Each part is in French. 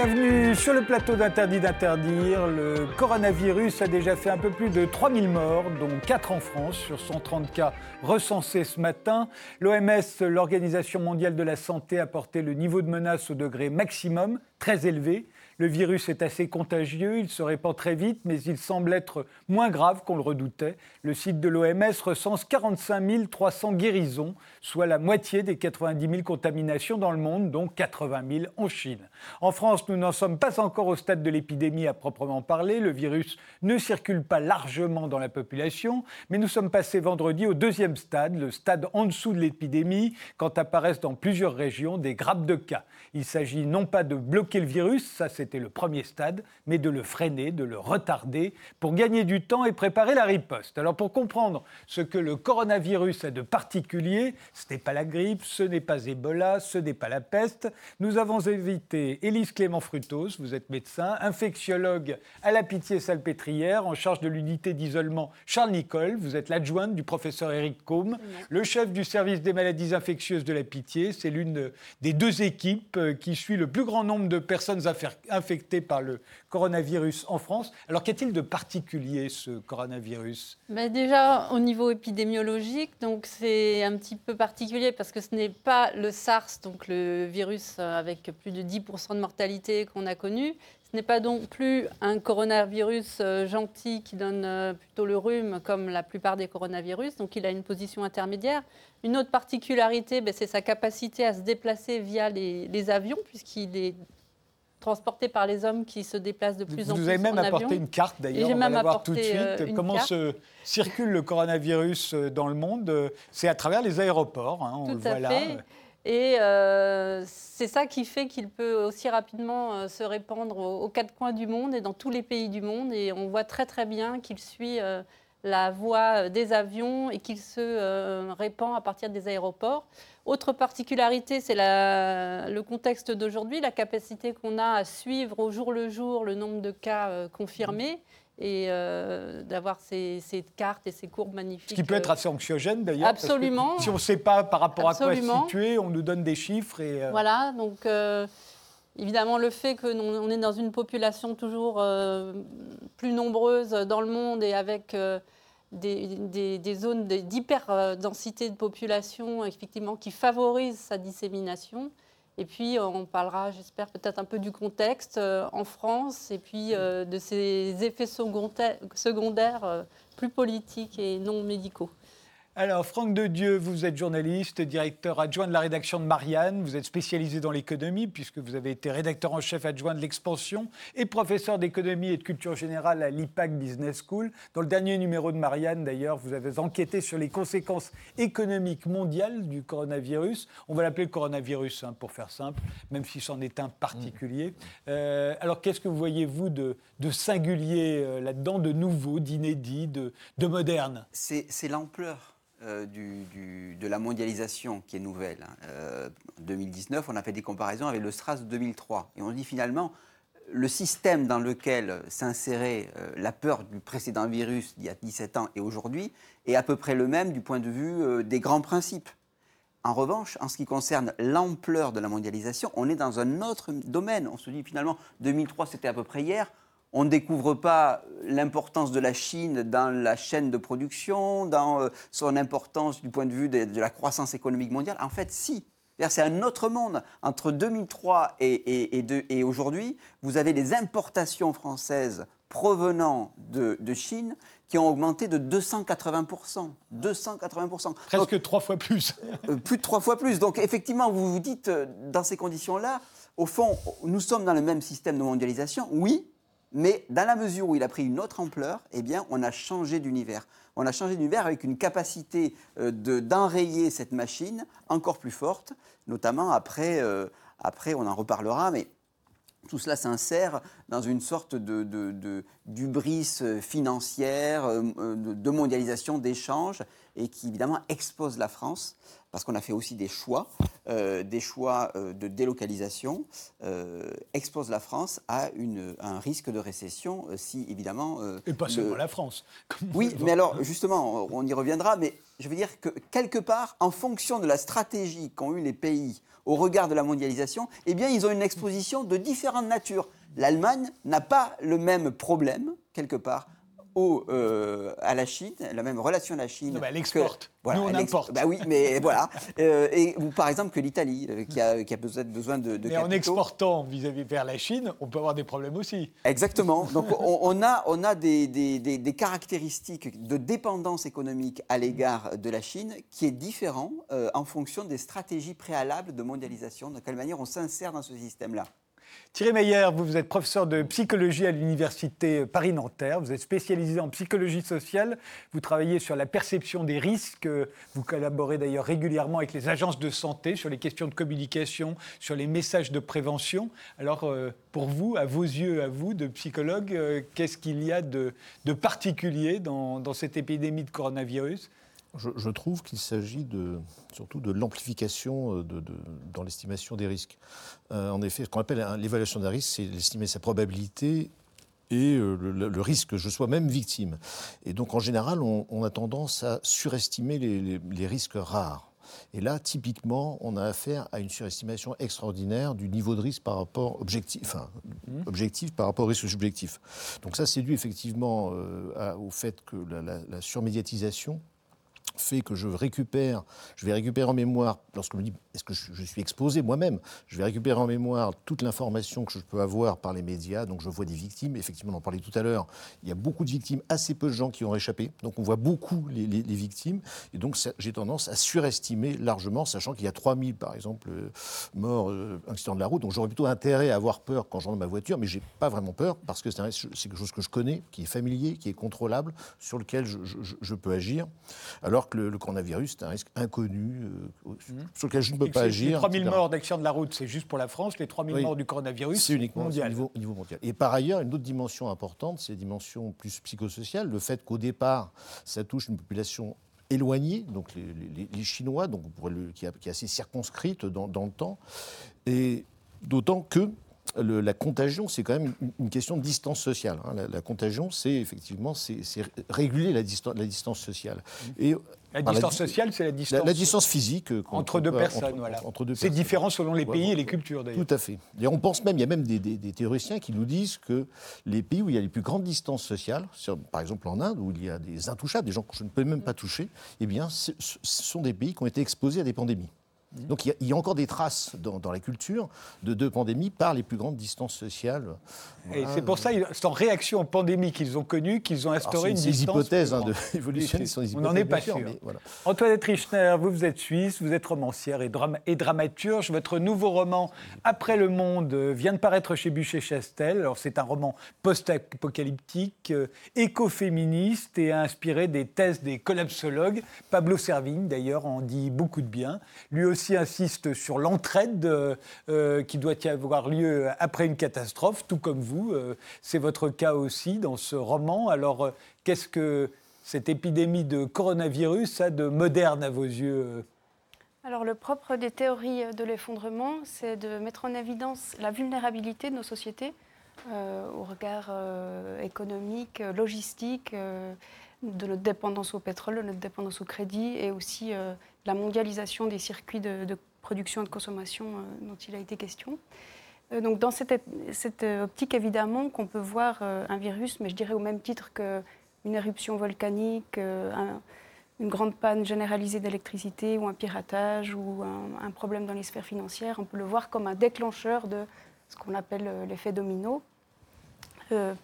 Bienvenue sur le plateau d'Interdit d'interdire. Le coronavirus a déjà fait un peu plus de 3000 morts, dont 4 en France, sur 130 cas recensés ce matin. L'OMS, l'Organisation mondiale de la santé, a porté le niveau de menace au degré maximum, très élevé. Le virus est assez contagieux, il se répand très vite, mais il semble être moins grave qu'on le redoutait. Le site de l'OMS recense 45 300 guérisons, soit la moitié des 90 000 contaminations dans le monde, dont 80 000 en Chine. En France, nous n'en sommes pas encore au stade de l'épidémie à proprement parler. Le virus ne circule pas largement dans la population, mais nous sommes passés vendredi au deuxième stade, le stade en dessous de l'épidémie, quand apparaissent dans plusieurs régions des grappes de cas. Il s'agit non pas de bloquer le virus, ça c'est c'était le premier stade, mais de le freiner, de le retarder pour gagner du temps et préparer la riposte. Alors pour comprendre ce que le coronavirus a de particulier, ce n'est pas la grippe, ce n'est pas Ebola, ce n'est pas la peste, nous avons invité Élise Clément Frutos, vous êtes médecin, infectiologue à la Pitié-Salpêtrière, en charge de l'unité d'isolement Charles Nicole, vous êtes l'adjointe du professeur Éric Combe, le chef du service des maladies infectieuses de la Pitié, c'est l'une des deux équipes euh, qui suit le plus grand nombre de personnes infectées infectés par le coronavirus en France. Alors qu'est-il de particulier ce coronavirus? Ben Déjà au niveau épidémiologique, donc c'est un petit peu particulier parce que ce n'est pas le SARS, donc le virus avec plus de 10% de mortalité qu'on a connu. Ce n'est pas donc plus un coronavirus euh, gentil qui donne euh, plutôt le rhume comme la plupart des coronavirus, donc il a une position intermédiaire. Une autre particularité, ben, c'est sa capacité à se déplacer via les avions, puisqu'il est transporté par les hommes qui se déplacent de plus en plus. Vous avez même apporté une carte d'ailleurs, on va la voir tout de euh, suite. Comment se circule le coronavirus euh, dans le monde C'est à travers les aéroports, hein, on tout le à Fait. Et euh, c'est ça qui fait qu'il peut aussi rapidement se répandre aux, quatre coins du monde et dans tous les pays du monde. Et on voit très très bien qu'il suit la voie des avions et qu'il se répand à partir des aéroports. Autre particularité, c'est le contexte d'aujourd'hui, la capacité qu'on a à suivre au jour le jour le nombre de cas euh, confirmés et euh, d'avoir ces, cartes et ces courbes magnifiques. Ce qui peut être assez anxiogène d'ailleurs. Absolument. si on ne sait pas par rapport à quoi se situer, on nous donne des chiffres. Et, euh, Voilà, donc évidemment le fait qu'on est dans une population toujours plus nombreuse dans le monde et avec des, zones d'hyper-densité de population, effectivement, qui favorisent sa dissémination. Et puis, on parlera, j'espère, peut-être un peu du contexte euh, en France et puis euh, de ses effets secondaires euh, plus politiques et non médicaux. Alors, Franck de Dieu, vous êtes journaliste, directeur adjoint de la rédaction de Marianne. Vous êtes spécialisé dans l'économie, puisque vous avez été rédacteur en chef adjoint de l'Expansion et professeur d'économie et de culture générale à l'IPAC Business School. Dans le dernier numéro de Marianne, d'ailleurs, vous avez enquêté sur les conséquences économiques mondiales du coronavirus. On va l'appeler le coronavirus, hein, pour faire simple, même si c'en est un particulier. Euh, alors, qu'est-ce que vous voyez, vous, de, singulier euh, là-dedans, de nouveau, d'inédit, de, de moderne? C'est l'ampleur euh, de la mondialisation qui est nouvelle. En hein. 2019, euh, on a fait des comparaisons avec le SRAS 2003. Et on dit finalement, le système dans lequel s'insérait euh, la peur du précédent virus il y a 17 ans et aujourd'hui est à peu près le même du point de vue des grands principes. En revanche, en ce qui concerne l'ampleur de la mondialisation, on est dans un autre domaine. On se dit finalement, 2003 c'était à peu près hier, on ne découvre pas l'importance de la Chine dans la chaîne de production, dans euh, son importance du point de vue de, la croissance économique mondiale. En fait, si. C'est un autre monde. Entre 2003 et, aujourd'hui, vous avez des importations françaises provenant de, Chine qui ont augmenté de 280%. 280%. Presque trois fois plus. Euh, plus de trois fois plus. Donc effectivement, vous vous dites, euh, dans ces conditions-là, au fond, nous sommes dans le même système de mondialisation, oui, mais dans la mesure où il a pris une autre ampleur, eh bien, on a changé d'univers. On a changé d'univers avec une capacité euh, d'enrayer cette machine encore plus forte, notamment après, euh, après, on en reparlera, mais tout cela s'insère dans une sorte de, de, d'ubris financière, euh, de mondialisation, d'échange, et qui évidemment expose la France parce qu'on a fait aussi des choix, euh, des choix euh, de délocalisation, euh, expose la France à une, un risque de récession si évidemment... Et pas seulement la France. Oui, mais alors justement, on y reviendra, mais je veux dire que quelque part, en fonction de la stratégie qu'ont eu les pays au regard de la mondialisation, eh bien, ils ont une exposition de différentes natures. L'Allemagne n'a pas le même problème, quelque part, euh, à la Chine, la même relation à la Chine. elle exporte. Nous, on importe. Bah oui, mais voilà. Euh, et, ou par exemple que l'Italie, euh, qui, a, qui a besoin de, de Mais en exportant vis-à-vis vers la Chine, on peut avoir des problèmes aussi. Exactement. Donc on, a, on a des, des, des, caractéristiques de dépendance économique à l'égard de la Chine qui est différent en fonction des stratégies préalables de mondialisation, de quelle manière on s'insère dans ce système-là. Thierry Meyer, vous, êtes professeur de psychologie à l'Université Paris-Nanterre. Vous êtes spécialisé en psychologie sociale. Vous travaillez sur la perception des risques. Vous collaborez d'ailleurs régulièrement avec les agences de santé sur les questions de communication, sur les messages de prévention. Alors, euh, pour vous, à vos yeux, à vous, de psychologue, euh, qu'est-ce qu'il y a de, particulier dans, cette épidémie de coronavirus? Je, trouve qu'il s'agit de, surtout de l'amplification euh, de, dans l'estimation des risques. Euh, en effet, ce qu'on appelle l'évaluation d'un risque, c'est estimer sa probabilité et euh, le, risque que je sois même victime. Et donc, en général, on, a tendance à surestimer les, risques rares. Et là, typiquement, on a affaire à une surestimation extraordinaire du niveau de risque par rapport objectif, enfin, mmh. objectif par rapport au risque subjectif. Donc ça, c'est dû effectivement au fait que la surmédiatisation fait que je récupère, je vais récupérer en mémoire, lorsque je me dis est-ce que je, suis exposé moi-même, je vais récupérer en mémoire toute l'information que je peux avoir par les médias, donc je vois des victimes, effectivement on en parlait tout à l'heure, il y a beaucoup de victimes, assez peu de gens qui ont réchappé, donc on voit beaucoup les, victimes, et donc j'ai tendance à surestimer largement, sachant qu'il y a 3000 par exemple euh, morts, euh, de la route, donc j'aurais plutôt intérêt à avoir peur quand j'entre dans ma voiture, mais j'ai pas vraiment peur, parce que c'est quelque chose que je connais, qui est familier, qui est contrôlable, sur lequel je, je peux agir, alors que le, coronavirus, c'est un risque inconnu euh, mmh. sur lequel je ne peux pas agir. Les 3000 morts d'accidents de la route, c'est juste pour la France. Les 3000 morts du coronavirus, c'est uniquement Au, niveau, niveau, mondial. Et par ailleurs, une autre dimension importante, c'est la dimension plus psychosociale. Le fait qu'au départ, ça touche une population éloignée, donc les, Chinois, donc qui, est assez circonscrite dans, dans le temps. Et d'autant que la contagion, c'est quand même une, question de distance sociale. Hein. La, contagion, c'est effectivement c'est réguler la, la, distance sociale. Et la distance sociale, c'est la distance. La, distance physique. Euh, entre deux personnes, voilà. C'est différent selon les pays et les cultures, d'ailleurs. Tout à fait. Et on pense même, il y a même des, théoriciens qui nous disent que les pays où il y a les plus grandes distances sociales, par exemple en Inde, où il y a des intouchables, des gens que je ne peux même pas toucher, eh bien, ce sont des pays qui ont été exposés à des pandémies. Donc il y, a encore des traces dans, la culture de deux pandémies par les plus grandes distances sociales. Et c'est pour ça, c'est en réaction aux pandémies qu'ils ont connues qu'ils ont instauré une distance. Des hypothèses hein, de l'évolution, On n'en est pas sûr. Antoinette Richner, vous, vous êtes suisse, vous êtes romancière et, et, dramaturge. Votre nouveau roman, Après le monde, vient de paraître chez Bûcher-Chastel. Alors c'est un roman post-apocalyptique, euh, écoféministe et inspiré des thèses des collapsologues. Pablo Servigne, d'ailleurs, en dit beaucoup de bien. Lui aussi aussi insiste sur l'entraide euh, euh, qui doit y avoir lieu après une catastrophe, tout comme vous. Euh, c'est votre cas aussi dans ce roman. Alors, qu'est-ce que cette épidémie de coronavirus a de moderne à vos yeux alors le propre des théories de l'effondrement, c'est de mettre en évidence la vulnérabilité de nos sociétés au regard économique, logistique, de notre dépendance au pétrole, de notre dépendance au crédit et aussi la mondialisation des circuits de, production et de consommation euh, dont il a été question. Euh, donc dans cette, cette optique, évidemment, qu'on peut voir euh, un virus, mais je dirais au même titre qu'une éruption volcanique, une grande panne généralisée d'électricité ou un piratage ou un, problème dans les sphères financières, on peut le voir comme un déclencheur de ce qu'on appelle l'effet domino.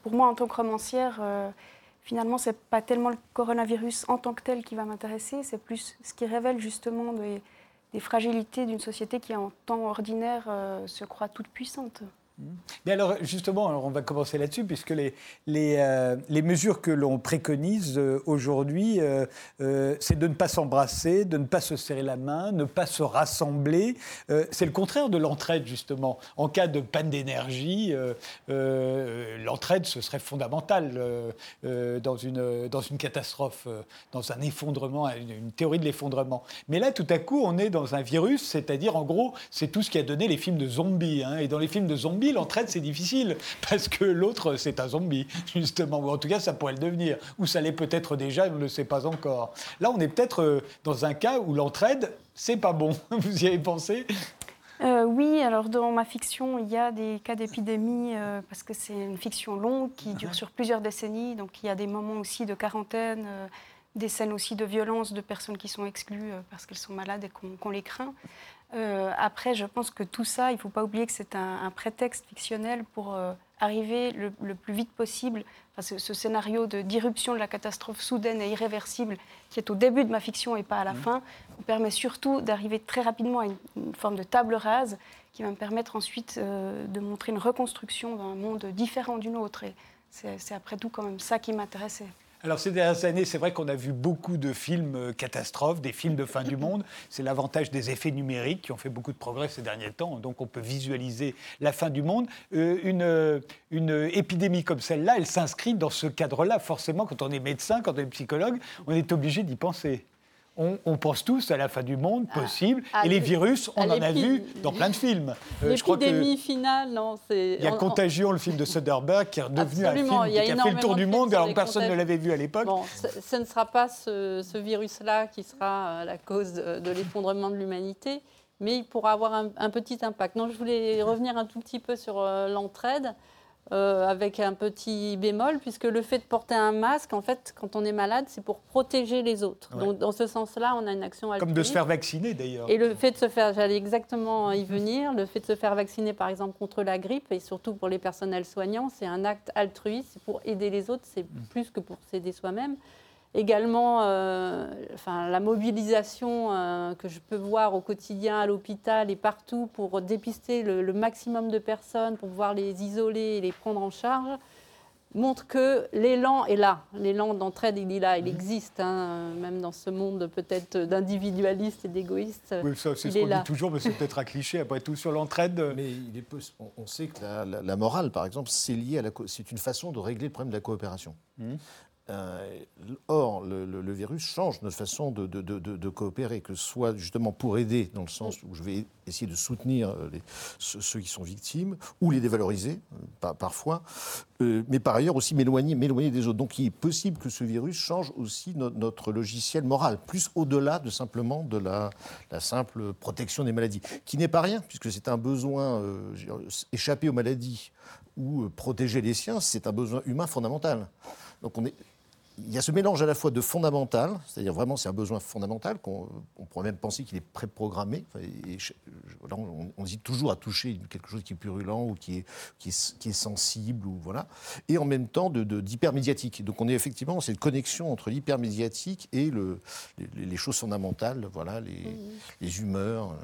pour moi, en tant que romancière, finalement, ce n'est pas tellement le coronavirus en tant que tel qui va m'intéresser, c'est plus ce qui révèle justement des, fragilités d'une société qui, en temps ordinaire, euh, se croit toute puissante. Mais alors, justement, on va commencer là-dessus, puisque les, les, euh, les, mesures que l'on préconise euh, aujourd'hui, euh, c'est de ne pas s'embrasser, de ne pas se serrer la main, ne pas se rassembler. c'est le contraire de l'entraide, justement. En cas de panne d'énergie, l'entraide, ce serait fondamental dans, une, dans une catastrophe, dans un effondrement, une, théorie de l'effondrement. Mais là, tout à coup, on est dans un virus, c'est-à-dire, en gros, c'est tout ce qui a donné les films de zombies. Hein. Et dans les films de zombies, l'entraide, c'est difficile, parce que l'autre, c'est un zombie, justement. Ou en tout cas, ça pourrait le devenir. Ou ça l'est peut-être déjà, on ne le sait pas encore. Là, on est peut-être euh, dans un cas où l'entraide, c'est pas bon. Vous y avez pensé? Euh, oui, alors dans ma fiction, il y a des cas d'épidémie euh, parce que c'est une fiction longue qui dure sur plusieurs décennies. Donc il y a des moments aussi de quarantaine, des scènes aussi de violence de personnes qui sont exclues parce qu'elles sont malades et qu'on les craint. Euh, après, je pense que tout ça, il ne faut pas oublier que c'est un, prétexte fictionnel pour euh, arriver le, plus vite possible. Enfin, ce, scénario d'irruption de, la catastrophe soudaine et irréversible, qui est au début de ma fiction et pas à la mmh. fin, me permet surtout d'arriver très rapidement à une, forme de table rase qui va me permettre ensuite euh, de montrer une reconstruction d'un monde différent d'une autre. Et c'est après tout quand même ça qui m'intéressait. Alors ces dernières années, c'est vrai qu'on a vu beaucoup de films euh, catastrophes, des films de fin du monde. C'est l'avantage des effets numériques qui ont fait beaucoup de progrès ces derniers temps. Donc on peut visualiser la fin du monde. Euh, une, euh, une épidémie comme celle-là, elle s'inscrit dans ce cadre-là. Forcément, quand on est médecin, quand on est psychologue, on est obligé d'y penser on, pense tous à la fin du monde ah. possible. et les virus, on en a vu dans plein de films. Euh, L'épidémie finale, non. Il y a Contagion, le film de Soderbergh, qui est devenu un film qui a, fait le tour du monde alors que personne ne l'avait vu à l'époque. Bon, ce, ne sera pas ce, virus-là qui sera euh, la cause de, l'effondrement de l'humanité, mais il pourra avoir un, petit impact. Non, je voulais revenir un tout petit peu sur euh, l'entraide. Euh, avec un petit bémol, puisque le fait de porter un masque, en fait, quand on est malade, c'est pour protéger les autres. Donc, dans ce sens-là, on a une action altruiste. Comme de se faire vacciner, d'ailleurs. Et le fait de se faire, j'allais exactement y venir, le fait de se faire vacciner, par exemple, contre la grippe, et surtout pour les personnels soignants, c'est un acte altruiste. Pour aider les autres, c'est mm. plus que pour s'aider soi-même. Également, euh, enfin, la mobilisation euh, que je peux voir au quotidien à l'hôpital et partout pour dépister le, maximum de personnes, pour pouvoir les isoler et les prendre en charge, montre que l'élan est là. L'élan d'entraide, il est là, il existe, hein, même dans ce monde peut-être d'individualistes et d'égoïstes. Oui, ça, c'est ce qu'on dit toujours, mais c'est peut-être un cliché, après tout, sur l'entraide. Mais il est on, sait que la, morale, par exemple, c'est lié à la, c'est une façon de régler le problème de la coopération. Mmh. Euh, or, le, virus change notre façon de, coopérer, que ce soit justement pour aider, dans le sens où je vais essayer de soutenir euh, ceux, qui sont victimes, ou les dévaloriser, euh, parfois, mais par ailleurs aussi m'éloigner, des autres. Donc il est possible que ce virus change aussi notre logiciel moral, plus au-delà de simplement de la, simple protection des maladies, qui n'est pas rien, puisque c'est un besoin, échapper aux maladies ou protéger les siens, c'est un besoin humain fondamental. Donc on est, il y a ce mélange à la fois de fondamental, c'est-à-dire vraiment c'est un besoin fondamental, qu'on pourrait même penser qu'il est préprogrammé. Et, on, on, hésite toujours à toucher quelque chose qui est purulent ou qui est, qui est, sensible, ou voilà. Et en même temps d'hypermédiatique. De, Donc on est effectivement dans cette connexion entre l'hypermédiatique et le, les, choses fondamentales, voilà, les, les humeurs. Euh.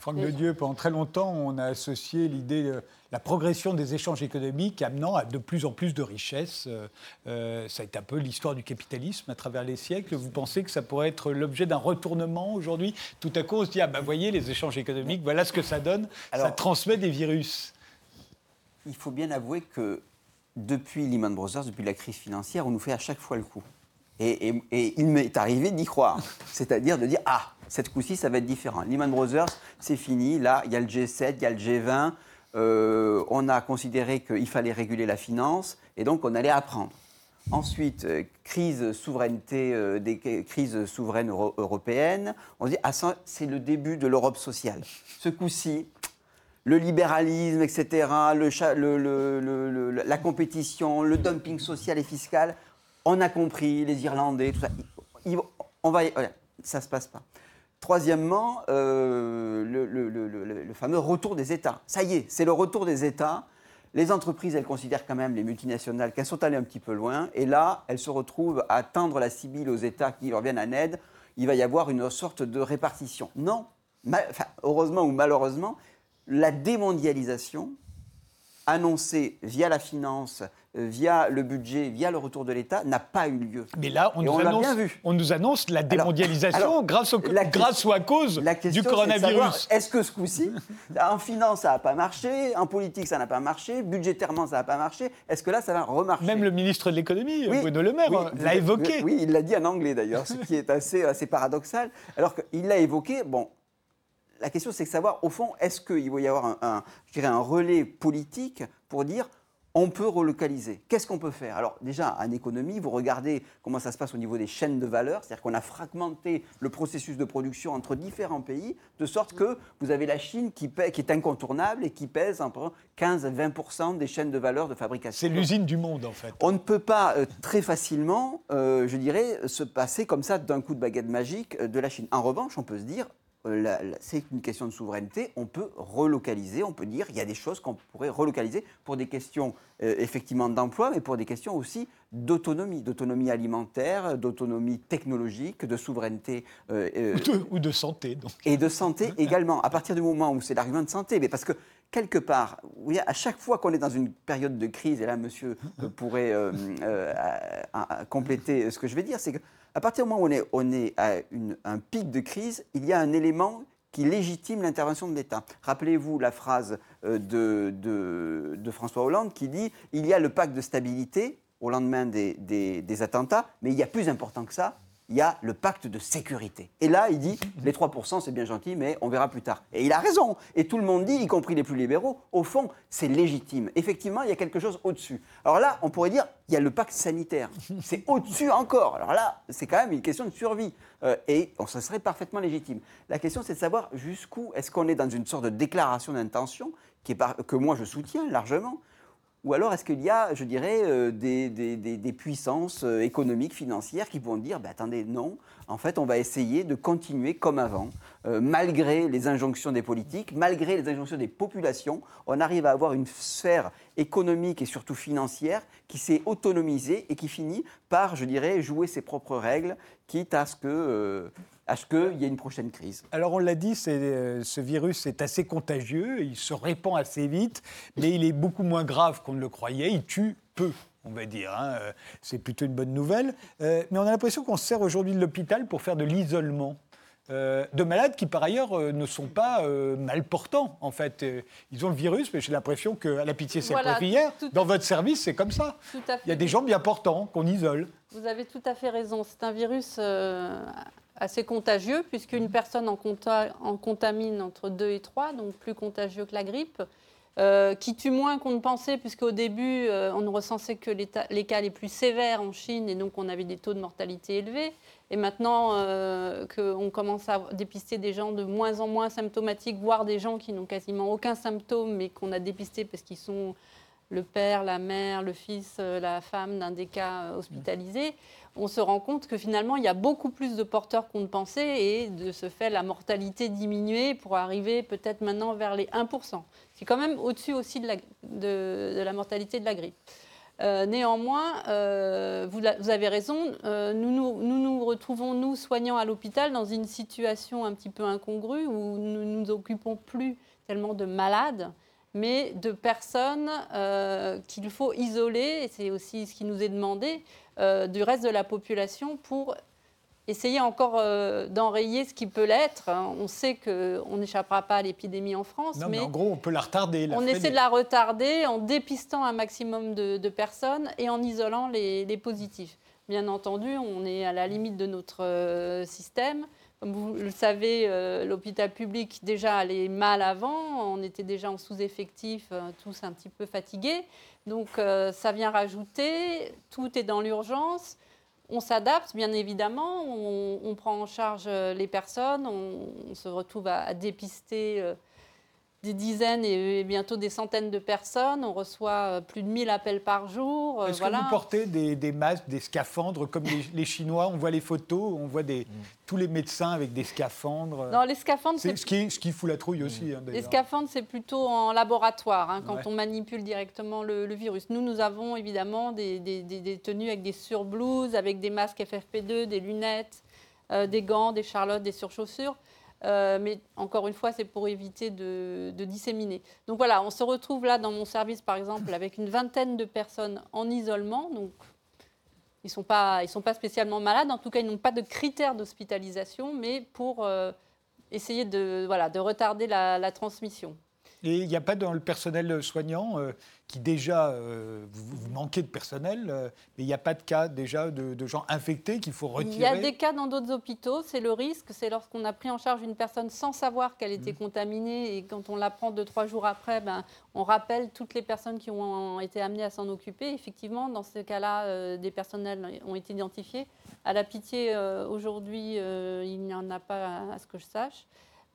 Franck de Dieu, pendant très longtemps, on a associé l'idée la progression des échanges économiques amenant à de plus en plus de richesses. Euh, euh, ça a été un peu l'histoire du capitalisme à travers les siècles. Vous pensez que ça pourrait être l'objet d'un retournement aujourd'hui? Tout à coup, on se dit, ah ben voyez, les échanges économiques, voilà ce que ça donne. ça transmet des virus. Il faut bien avouer que depuis Lehman Brothers, depuis la crise financière, on nous fait à chaque fois le coup. Et, et il m'est arrivé d'y croire. C'est-à-dire de dire, ah, cette coup-ci, ça va être différent. Lehman Brothers, c'est fini. Là, il y a le G7, il y a le G20. Euh, on a considéré qu'il fallait réguler la finance et donc on allait apprendre. Ensuite, euh, crise souveraineté, euh, des crises souveraines européennes. On se dit, ah, c'est le début de l'Europe sociale. Ce coup-ci, le libéralisme, etc., la compétition, le dumping social et fiscal, on a compris, les Irlandais, tout ça. ne se passe pas. Troisièmement, euh, le, fameux retour des États. Ça y est, c'est le retour des États. Les entreprises, elles considèrent quand même, les multinationales, qu'elles sont allées un petit peu loin. Et là, elles se retrouvent à tendre la Sibylle aux États qui leur viennent en aide. Il va y avoir une sorte de répartition. Non, heureusement ou malheureusement, la démondialisation annoncé via la finance, via le budget, via le retour de l'État, n'a pas eu lieu. Mais là, on, Et nous, on annonce, bien vu. on nous annonce la démondialisation alors, grâce, au- la grâce ou à cause La du coronavirus. Est-ce que ce coup-ci, en finance, ça n'a pas marché, en politique, ça n'a pas marché, budgétairement, ça n'a pas marché, est-ce que là, ça va remarcher? Même le ministre de l'économie, Oui, Bruno Le Maire, oui, euh, l'a évoqué. Oui, il l'a dit en anglais d'ailleurs, ce qui est assez, assez paradoxal. Alors qu'il l'a évoqué, bon, la question c'est de savoir, au fond, est-ce qu'il va y avoir un, un- je dirais un relais politique pour dire on peut relocaliser Qu'est-ce qu'on peut faire? Alors déjà, en économie, vous regardez comment ça se passe au niveau des chaînes de valeur, c'est-à-dire qu'on a fragmenté le processus de production entre différents pays, de sorte que vous avez la Chine qui, paie- qui est incontournable et qui pèse entre 15 et 20 des chaînes de valeur de fabrication. C'est l'usine du monde, en fait. On ne peut pas euh, très facilement, euh, je dirais, se passer comme ça d'un coup de baguette magique euh, de la Chine. En revanche, on peut se dire, c'est une question de souveraineté, on peut relocaliser, on peut dire, il y a des choses qu'on pourrait relocaliser pour des questions euh, effectivement d'emploi, mais pour des questions aussi d'autonomie, d'autonomie alimentaire, d'autonomie technologique, de souveraineté euh, euh, Ou de, ou de santé, donc. et de santé également. À partir du moment où c'est l'argument de santé, mais parce que quelque part, oui, à chaque fois qu'on est dans une période de crise, et là, monsieur euh, pourrait euh, euh, à- à- compléter ce que je vais dire, c'est qu'à partir du moment où on est, à un pic de crise, il y a un élément qui légitime l'intervention de l'État. Rappelez-vous la phrase euh, de, François Hollande qui dit il y a le pacte de stabilité au lendemain des attentats, mais il y a plus important que ça, il y a le pacte de sécurité. Et là, il dit, les 3%, c'est bien gentil, mais on verra plus tard. Et il a raison. Et tout le monde dit, y compris les plus libéraux, au fond, c'est légitime. Effectivement, il y a quelque chose au-dessus. Alors là, on pourrait dire, il y a le pacte sanitaire. C'est au-dessus encore. Alors là, c'est quand même une question de survie. Euh, et on, ça serait parfaitement légitime. La question, c'est de savoir jusqu'où est-ce qu'on est dans une sorte de déclaration d'intention, que moi je soutiens largement, ou alors est-ce qu'il y a, je dirais, euh, des, des- des- puissances euh, économiques, financières qui vont dire, ben, attendez, non, en fait, on va essayer de continuer comme avant, euh, malgré les injonctions des politiques, malgré les injonctions des populations, on arrive à avoir une sphère économique et surtout financière qui s'est autonomisée et qui finit par, je dirais, jouer ses propres règles, quitte à ce que, euh, à ce qu'il y ait une prochaine crise. Alors on l'a dit, c'est, euh, ce virus est assez contagieux, il se répand assez vite, mais il est beaucoup moins grave qu'on ne le croyait, il tue peu. On va dire, hein, euh, c'est plutôt une bonne nouvelle. Euh, mais on a l'impression qu'on se sert aujourd'hui de l'hôpital pour faire de l'isolement. euh, de malades qui, par ailleurs, euh, ne sont pas euh, mal portants, en fait. Euh, ils ont le virus, mais j'ai l'impression qu'à la pitié Voilà, salpêtrière, tout à dans votre service, c'est comme ça. Tout à fait. Il y a des gens bien portants qu'on isole. Vous avez tout à fait raison. C'est un virus euh, assez contagieux, puisqu'une personne en, conta- en contamine entre 2 et 3, donc plus contagieux que la grippe, euh, qui tue moins qu'on ne pensait, puisqu'au début, euh, on ne recensait que les, cas les plus sévères en Chine, et donc on avait des taux de mortalité élevés. Et maintenant qu'on commence à dépister des gens de moins en moins symptomatiques, voire des gens qui n'ont quasiment aucun symptôme, mais qu'on a dépistés parce qu'ils sont le père, la mère, le fils, euh, la femme d'un des cas euh, hospitalisés, on se rend compte que finalement, il y a beaucoup plus de porteurs qu'on ne pensait et de ce fait, la mortalité diminuée pour arriver peut-être maintenant vers les 1%. C'est quand même au-dessus aussi de la, mortalité de la grippe. Euh, néanmoins, vous, avez raison, nous, nous nous nous retrouvons, nous, soignants à l'hôpital, dans une situation un petit peu incongrue où nous ne nous occupons plus tellement de malades, mais de personnes euh, qu'il faut isoler, et c'est aussi ce qui nous est demandé, euh, du reste de la population pour essayer encore euh, d'enrayer ce qui peut l'être. On sait qu'on n'échappera pas à l'épidémie en France, Non, mais, mais en gros, on peut la retarder. la on freiner. essaie de la retarder en dépistant un maximum de, de personnes et en isolant les, les positifs. Bien entendu, on est à la limite de notre système. Comme vous le savez, euh, l'hôpital public déjà allait mal avant. On était déjà en sous-effectif, euh, tous un petit peu fatigués. Donc euh, ça vient rajouter. Tout est dans l'urgence. On s'adapte, bien évidemment. On, prend en charge les personnes. On, se retrouve à, dépister des dizaines et bientôt des centaines de personnes. On reçoit euh, plus de 1000 appels par jour. euh, Est-ce voilà. que vous portez des, des masques, des scaphandres comme les, les Chinois On voit les photos, on voit des, tous les médecins avec des scaphandres? Non, les scaphandres, C'est c'est ce qui, ce qui fout la trouille aussi. hein, Les scaphandres, c'est plutôt en laboratoire, hein, quand Ouais. on manipule directement le, le virus. Nous, nous avons évidemment des, des- des- des tenues avec des surblouses, avec des masques FFP2, des lunettes, euh, des gants, des charlottes, des surchaussures. Euh, mais encore une fois, c'est pour éviter de, disséminer. Donc voilà, on se retrouve là dans mon service, par exemple, avec une vingtaine de personnes en isolement. Donc ils ne sont, pas, sont pas spécialement malades. En tout cas, ils n'ont pas de critères d'hospitalisation, mais pour euh, essayer de, voilà, de retarder la transmission. Et il n'y a pas dans le personnel soignant euh, qui déjà, euh, vous, manquez de personnel, euh, mais il n'y a pas de cas déjà de, gens infectés qu'il faut retirer Il y a des cas dans d'autres hôpitaux, c'est le risque, c'est lorsqu'on a pris en charge une personne sans savoir qu'elle était mmh. contaminée et quand on l'apprend deux, trois jours après, ben, on rappelle toutes les personnes qui ont été amenées à s'en occuper. Effectivement, dans ce cas-là, des personnels ont été identifiés. À la pitié, aujourd'hui, il n'y en a pas à ce que je sache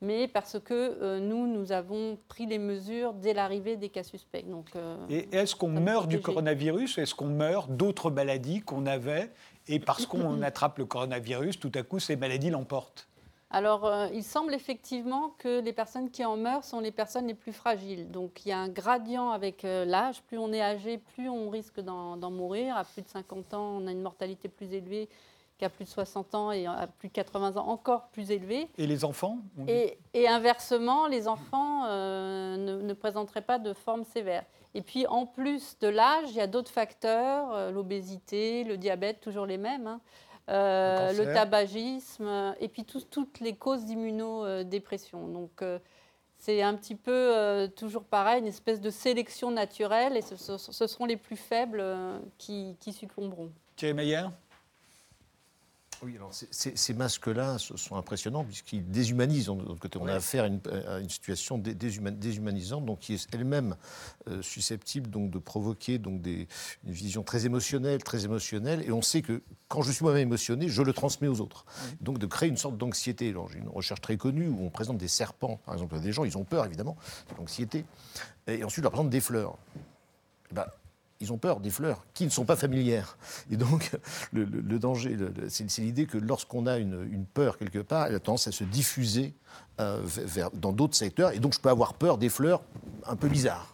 mais parce que euh, nous, nous avons pris les mesures dès l'arrivée des cas suspects. Donc, euh, et est-ce qu'on meurt du coronavirus Est-ce qu'on meurt d'autres maladies qu'on avait Et parce qu'on attrape le coronavirus, tout à coup, ces maladies l'emportent? Alors, euh, il semble effectivement que les personnes qui en meurent sont les personnes les plus fragiles. Donc, il y a un gradient avec l'âge. Plus on est âgé, plus on risque d'en mourir. À plus de 50 ans, on a une mortalité plus élevée qui a plus de 60 ans et à plus de 80 ans encore plus élevé. Et les enfants et, inversement, les enfants euh, ne, présenteraient pas de forme sévère. Et puis en plus de l'âge, il y a d'autres facteurs, euh, l'obésité, le diabète, toujours les mêmes, hein, euh, le, tabagisme, et puis toutes les causes d'immunodépression. Donc c'est un petit peu toujours pareil, une espèce de sélection naturelle, et ce, seront les plus faibles qui, qui succomberont. Thierry Meyer? Oui, alors ces masques-là sont impressionnants puisqu'ils déshumanisent. De l'autre côté, on a affaire à une, situation déshumanisante, donc qui est elle-même euh, susceptible donc de provoquer donc des, une vision très émotionnelle, très émotionnelle. Et on sait que quand je suis moi-même émotionné, je le transmets aux autres. Donc de créer une sorte d'anxiété. J'ai une recherche très connue où on présente des serpents, par exemple, à des gens, ils ont peur évidemment, l'anxiété, et ensuite on leur présente des fleurs. Ben, ils ont peur des fleurs qui ne sont pas familières. Et donc, le, danger, c'est l'idée que lorsqu'on a une, peur quelque part, elle a tendance à se diffuser euh, dans d'autres secteurs. Et donc, je peux avoir peur des fleurs un peu bizarres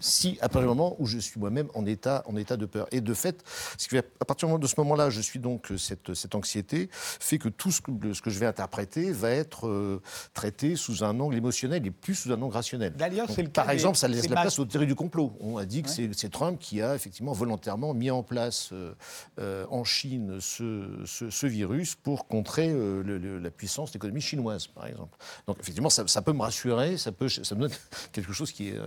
si à partir du moment où je suis moi-même en état, en état de peur. Et de fait, à partir de ce moment-là, je suis donc euh, cette, cette, anxiété fait que tout ce que, ce que, je vais interpréter va être euh, traité sous un angle émotionnel et plus sous un angle rationnel. D'ailleurs, c'est le Par exemple, ça laisse la place aux théories du complot. On a dit que c'est Trump qui a effectivement volontairement mis en place euh, en Chine ce, ce, virus pour contrer la puissance de l'économie chinoise, par exemple. Donc effectivement, ça, ça, peut me rassurer, ça, peut, ça me donne quelque chose qui est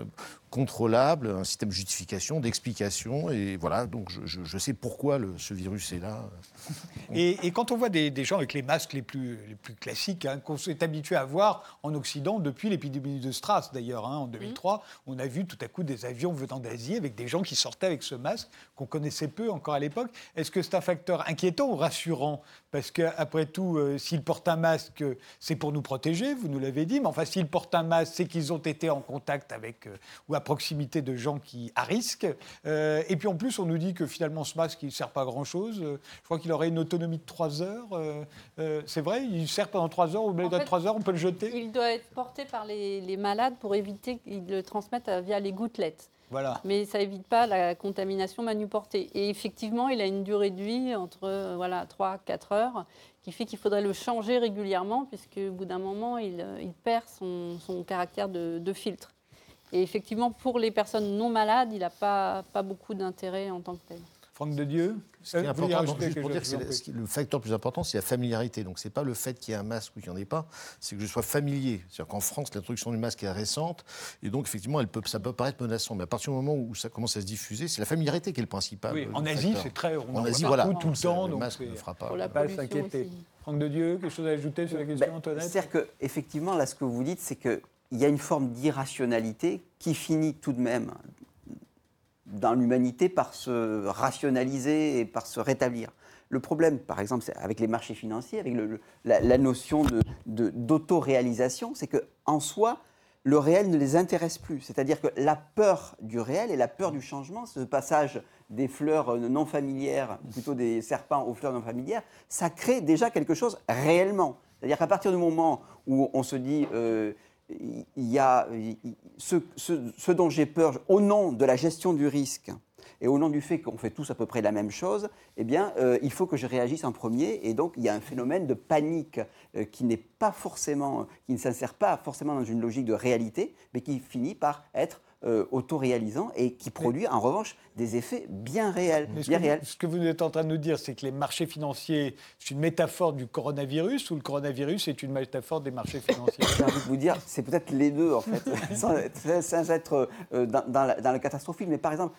contrôlable, un système de justification, d'explication. Et voilà, donc je, sais pourquoi ce virus est là. Et, quand on voit des, gens avec les masques les plus, les plus classiques, hein, qu'on s'est habitué à voir en Occident depuis l'épidémie de Stras d'ailleurs, hein, en 2003, on a vu tout à coup des avions venant d'Asie avec des gens qui sortaient avec ce masque qu'on connaissait peu encore à l'époque. Est-ce que c'est un facteur inquiétant ou rassurant? Parce qu'après tout, euh, s'ils portent un masque, c'est pour nous protéger, vous nous l'avez dit, mais enfin s'ils portent un masque, c'est qu'ils ont été en contact avec euh, ou à proximité de gens qui à risque. Euh, et puis en plus, on nous dit que finalement ce masque, il ne sert pas à grand-chose. Je crois qu'il aurait une autonomie de 3 heures. Euh, c'est vrai, il sert pendant 3 heures, au bout de 3 heures, on peut le jeter Il doit être porté par les, les malades pour éviter qu'ils le transmettent via les gouttelettes. Voilà. Mais ça évite pas la contamination manuportée. Et effectivement, il a une durée de vie entre voilà, 3-4 heures qui fait qu'il faudrait le changer régulièrement puisque au bout d'un moment, il, il perd son, son caractère de, de, filtre. Et effectivement, pour les personnes non malades, il n'a pas, pas beaucoup d'intérêt en tant que tel. Franck de Dieu ce qui est important, pour dire que le facteur le plus important, c'est la familiarité. Donc, ce n'est pas le fait qu'il y ait un masque ou qu'il n'y en ait pas, c'est que je sois familier. C'est-à-dire qu'en France, l'introduction du masque est récente, et donc, effectivement, elle peut, ça peut paraître menaçant. Mais à partir du moment où ça commence à se diffuser, c'est la familiarité qui est le principal. Oui, en Asie, c'est très. On en Asie, voilà. tout le temps. Le masque ne fera pas. pas s'inquiéter. Franck de Dieu, quelque chose à ajouter sur la question, ben, Antoinette? C'est-à-dire qu'effectivement, là, ce que vous dites, c'est que il y a une forme d'irrationalité qui finit tout de même dans l'humanité par se rationaliser et par se rétablir. Le problème, par exemple, avec les marchés financiers, avec la, notion d'autoréalisation, c'est qu'en soi, le réel ne les intéresse plus. C'est-à-dire que la peur du réel et la peur du changement, ce passage des fleurs non familières, plutôt des serpents aux fleurs non familières, ça crée déjà quelque chose réellement. C'est-à-dire qu'à partir du moment où on se dit... Euh, il y a ce, dont j'ai peur au nom de la gestion du risque, et au nom du fait qu'on fait tous à peu près la même chose, eh bien, euh, il faut que je réagisse en premier. Et donc, il y a un phénomène de panique euh, qui n'est pas forcément, qui ne s'insère pas forcément dans une logique de réalité, mais qui finit par être euh, autoréalisant et qui produit en revanche des effets bien réels. Ce, bien que, réels. vous- ce que vous êtes en train de nous dire, c'est que les marchés financiers, c'est une métaphore du coronavirus ou le coronavirus est une métaphore des marchés financiers? J'ai envie de vous dire, c'est peut-être les deux en fait, sans, être euh, dans, dans la- dans le catastrophisme. Mais par exemple,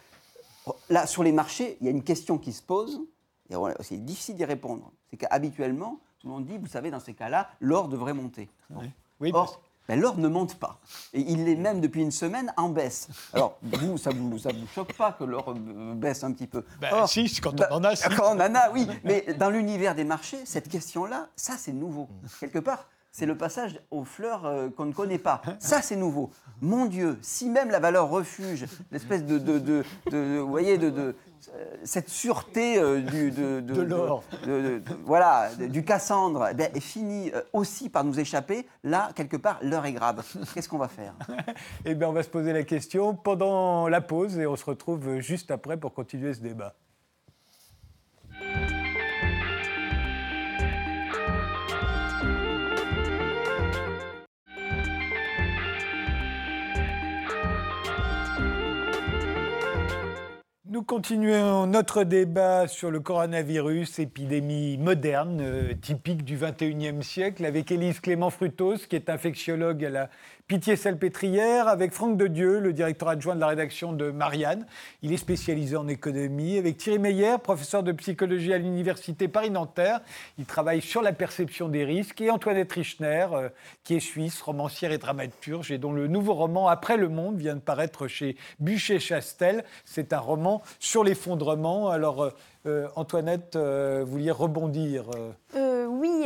là sur les marchés, il y a une question qui se pose, c'est difficile d'y répondre. C'est qu'habituellement, tout le monde dit, vous savez, dans ces cas-là, l'or devrait monter. Bon. Oui, Or, ben, l'or ne monte pas. Et il est même depuis une semaine en baisse. Alors, vous, ça ne vous, ça vous choque pas que l'or euh, baisse un petit peu? Ben, Or, si, quand on en a, si. Quand on en a, oui. Mais dans l'univers des marchés, cette question-là, ça, c'est nouveau. Quelque part, c'est le passage aux fleurs euh, qu'on ne connaît pas. Ça, c'est nouveau. Mon Dieu, si même la valeur refuge, l'espèce de, de, de- de- vous voyez, de, euh, cette sûreté euh, du, de, De l'or. de- de- de- voilà, du Cassandre, eh bien, est finie euh, aussi par nous échapper. Là, quelque part, l'heure est grave. Qu'est-ce qu'on va faire? Eh bien, on va se poser la question pendant la pause et on se retrouve juste après pour continuer ce débat. Nous continuons notre débat sur le coronavirus, épidémie moderne, euh, typique du 21e siècle, avec Élise Clément Frutos, qui est infectiologue à la Pitié-Salpêtrière, avec Franck de Dieu, le directeur adjoint de la rédaction de Marianne. Il est spécialisé en économie, avec Thierry Meyer, professeur de psychologie à l'Université Paris-Nanterre. Il travaille sur la perception des risques, et Antoinette Richner, euh, qui est suisse, romancière et dramaturge, et dont le nouveau roman Après le monde vient de paraître chez Bûcher-Chastel. C'est un roman sur l'effondrement. Alors, euh, euh, Antoinette, vous vouliez rebondir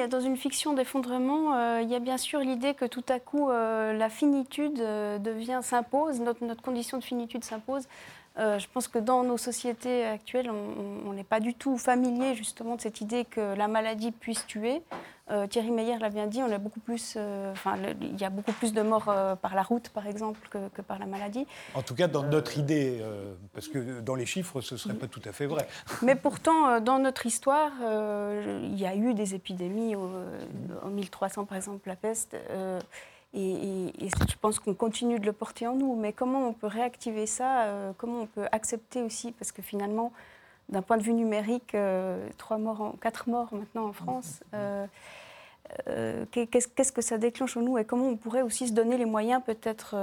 dans une fiction d'effondrement, euh, il y a bien sûr l'idée que tout à coup euh, la finitude euh, devient s'impose, notre condition de finitude s'impose. Euh, je pense que dans nos sociétés actuelles, on- n'est pas du tout familier justement de cette idée que la maladie puisse tuer. Euh, Thierry Meyer l'a bien dit, on a beaucoup plus, euh, enfin, le- il y a beaucoup plus de morts par la route, par exemple, que, que par la maladie. En tout cas, dans notre idée, parce que dans les chiffres, ce ne serait pas tout à fait vrai. Mais pourtant, dans notre histoire, il y a eu des épidémies. En 1300, par exemple, la peste. Et, et- et je pense qu'on continue de le porter en nous. Mais comment on peut réactiver ça euh, Comment on peut accepter aussi Parce que finalement, d'un point de vue numérique, euh, trois morts, en- quatre morts maintenant en France. euh, euh, qu'est-ce que ça déclenche en nous et comment on pourrait aussi se donner les moyens peut-être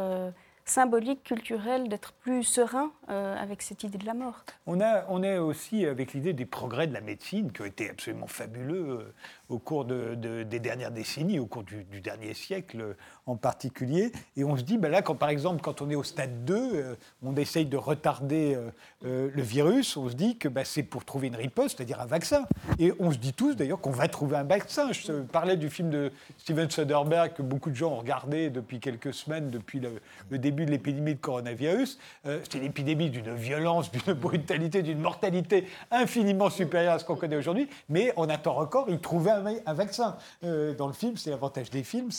symboliques, culturels, d'être plus serein euh, avec cette idée de la mort? On, a, on est aussi avec l'idée des progrès de la médecine qui ont été absolument fabuleux au cours de- de- des dernières décennies, au cours du, dernier siècle euh, en particulier. Et on se dit, ben là, quand, par exemple, quand on est au stade 2, euh, on essaye de retarder euh, le virus, on se dit que ben, c'est pour trouver une riposte, c'est-à-dire un vaccin. Et on se dit tous d'ailleurs qu'on va trouver un vaccin. Je parlais du film de Steven Soderbergh que beaucoup de gens ont regardé depuis quelques semaines, depuis le, début de l'épidémie de coronavirus. Euh, c'est une épidémie d'une violence, d'une brutalité, d'une mortalité infiniment supérieure à ce qu'on connaît aujourd'hui. Mais on attend encore y trouver un, un vaccin. Euh, dans le film, c'est l'avantage des films,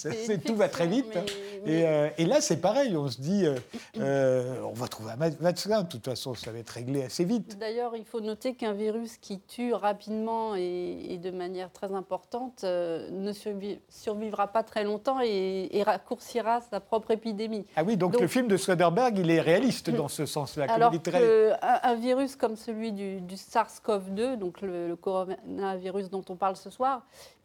tout va très vite. mais- Et, mais- euh, et là, c'est pareil. On se dit, euh, on va trouver un vaccin. De toute façon, ça va être réglé assez vite. D'ailleurs, il faut noter qu'un virus qui tue rapidement et, et de manière très importante ne survi- survivra pas très longtemps et, et raccourcira sa propre épidémie. Ah oui, donc, Donc- le film de Soderbergh, il est réaliste dans ce sens-là. Alors un virus comme celui du, du SARS-CoV-2, donc le, le coronavirus dont on parle ce soir,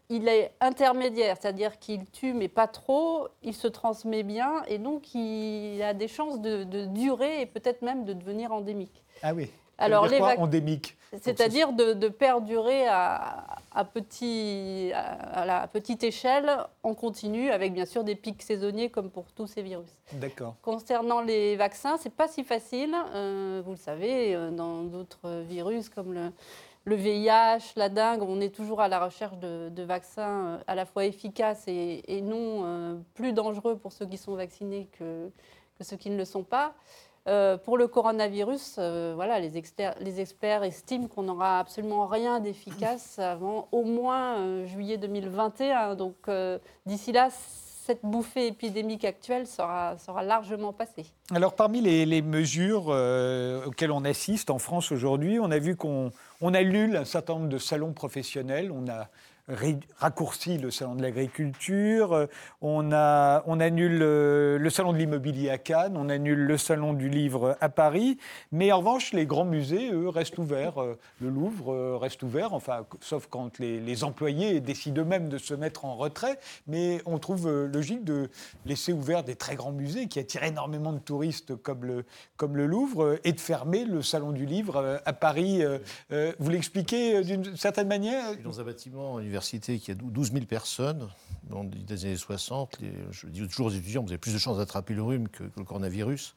il est intermédiaire, c'est-à-dire qu'il tue mais pas trop, il se transmet bien et donc il a des chances de, de durer et peut-être même de devenir endémique. Ah oui. Alors, les quoi, endémique? C'est-à-dire de, de perdurer à, à petit, à, à la petite échelle en continu, avec bien sûr des pics saisonniers comme pour tous ces virus. D'accord. Concernant les vaccins, c'est pas si facile. euh, vous le savez, euh, dans d'autres virus comme le, le VIH, la dengue, on est toujours à la recherche de, vaccins euh, à la fois efficaces et, non euh, plus dangereux pour ceux qui sont vaccinés que, ceux qui ne le sont pas. Euh, pour le coronavirus, voilà, les, experts, les experts estiment qu'on n'aura absolument rien d'efficace avant au moins juillet 2021. Donc d'ici là, cette bouffée épidémique actuelle sera, sera largement passée. Alors parmi les, mesures euh, auxquelles on assiste en France aujourd'hui, on a vu qu'on on annule un certain nombre de salons professionnels. On a raccourci le salon de l'agriculture, on, a, on annule euh, le salon de l'immobilier à Cannes, on annule le salon du livre à Paris, mais en revanche, les grands musées, eux, restent ouverts. Euh, le Louvre euh, reste ouvert, enfin, sauf quand les, employés décident eux-mêmes de se mettre en retrait, mais on trouve logique de laisser ouvert des très grands musées qui attirent énormément de touristes comme le, comme le Louvre et de fermer le salon du livre à Paris. Vous l'expliquez d'une certaine manière? Dans un bâtiment universitaire qui a 12 000 personnes dans les années 60. je dis toujours aux étudiants, vous avez plus de chances d'attraper le rhume que, le coronavirus.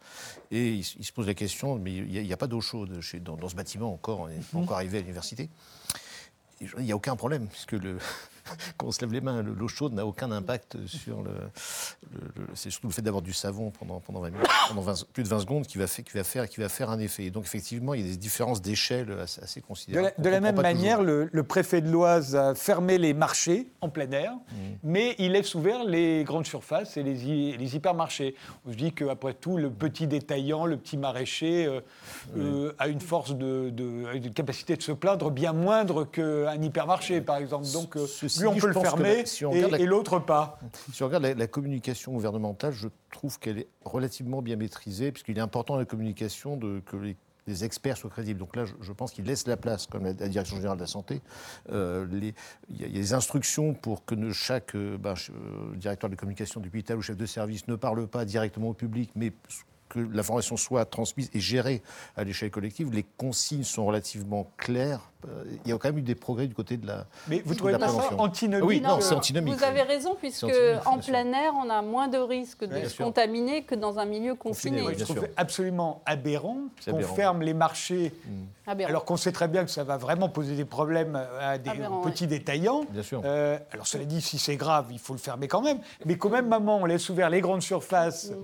Et ils, se posent la question, mais il n'y a, pas d'eau chaude chez, dans, ce bâtiment encore, on n'est pas mhm. encore arrivé à l'université. Il n'y a aucun problème, puisque le, quand on se lève les mains, l'eau chaude n'a aucun impact sur le. c'est surtout le fait d'avoir du savon pendant, pendant, 20 minutes, pendant plus de 20 secondes qui va, fait, qui, va faire, qui va faire un effet. Et donc, effectivement, il y a des différences d'échelle assez, considérables. De la, même manière, le, préfet de l'Oise a fermé les marchés en plein air, mmh. mais il laisse ouvert les grandes surfaces et les, les hypermarchés. On se dit qu'après tout, le petit détaillant, le petit maraîcher euh, euh, a une force de, de, capacité de se plaindre bien moindre qu'un hypermarché, par exemple. Donc, euh, lui, on peut le fermer et, l'autre pas. Si on regarde la, communication gouvernementale, je trouve qu'elle est relativement bien maîtrisée, puisqu'il est important dans la communication de, que les experts soient crédibles. Donc là, je, pense qu'il laisse la place, comme la, Direction générale de la santé. Euh, il y, a des instructions pour que chaque euh, bah, euh, directeur de communication d'hôpital ou chef de service ne parle pas directement au public, mais que l'information soit transmise et gérée à l'échelle collective. Les consignes sont relativement claires il y a quand même eu des progrès du côté de la Mais vous trouvez pas ça antinomique Oui, non, c'est antinomique. Vous avez raison, puisque en plein air, on a moins de risques de se contaminer que dans un milieu confiné. je trouve absolument aberrant qu'on ferme les marchés, mm. alors qu'on sait très bien que ça va vraiment poser des problèmes à des petits détaillants. Bien sûr. Euh, alors cela dit, si c'est grave, il faut le fermer quand même. Mais quand même, maman, on laisse ouvert les grandes surfaces. Mm.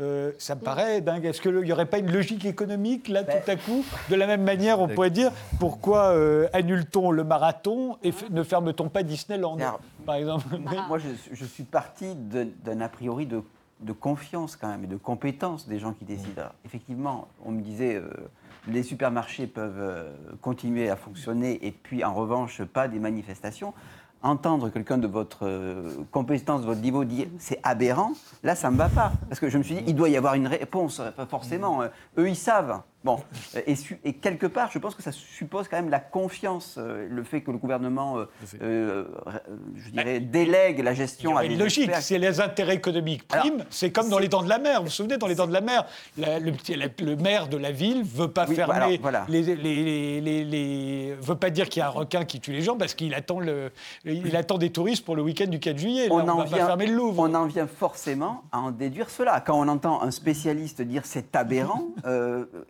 Euh, ça me paraît dingue. Est-ce qu'il n'y aurait pas une logique économique, là, ben. tout à coup? De la même manière, on pourrait dire pourquoi euh, annule-t-on le marathon et ne ferme-t-on pas Disneyland, par exemple Moi, je, suis parti d'un a priori de, confiance quand même et de compétence des gens qui décident. effectivement, on me disait, euh, les supermarchés peuvent euh, continuer à fonctionner et puis en revanche, pas des manifestations entendre quelqu'un de votre compétence, de votre niveau dire c'est aberrant, là ça ne me va pas. Parce que je me suis dit, il doit y avoir une réponse, forcément. Eux, ils savent. Bon, et, quelque part, je pense que ça suppose quand même la confiance, euh, le fait que le gouvernement, euh, euh, je dirais, délègue la gestion à des une logique, c'est les intérêts économiques priment, c'est comme dans les dents de la mer. Vous vous souvenez, dans les dents de la mer, le, maire de la ville veut pas fermer, les, veut pas dire qu'il y a un requin qui tue les gens parce qu'il attend, le, il attend des touristes pour le week-end du 4 juillet. on, en va vient, pas fermer le Louvre. On en vient forcément à en déduire cela. Quand on entend un spécialiste dire c'est aberrant,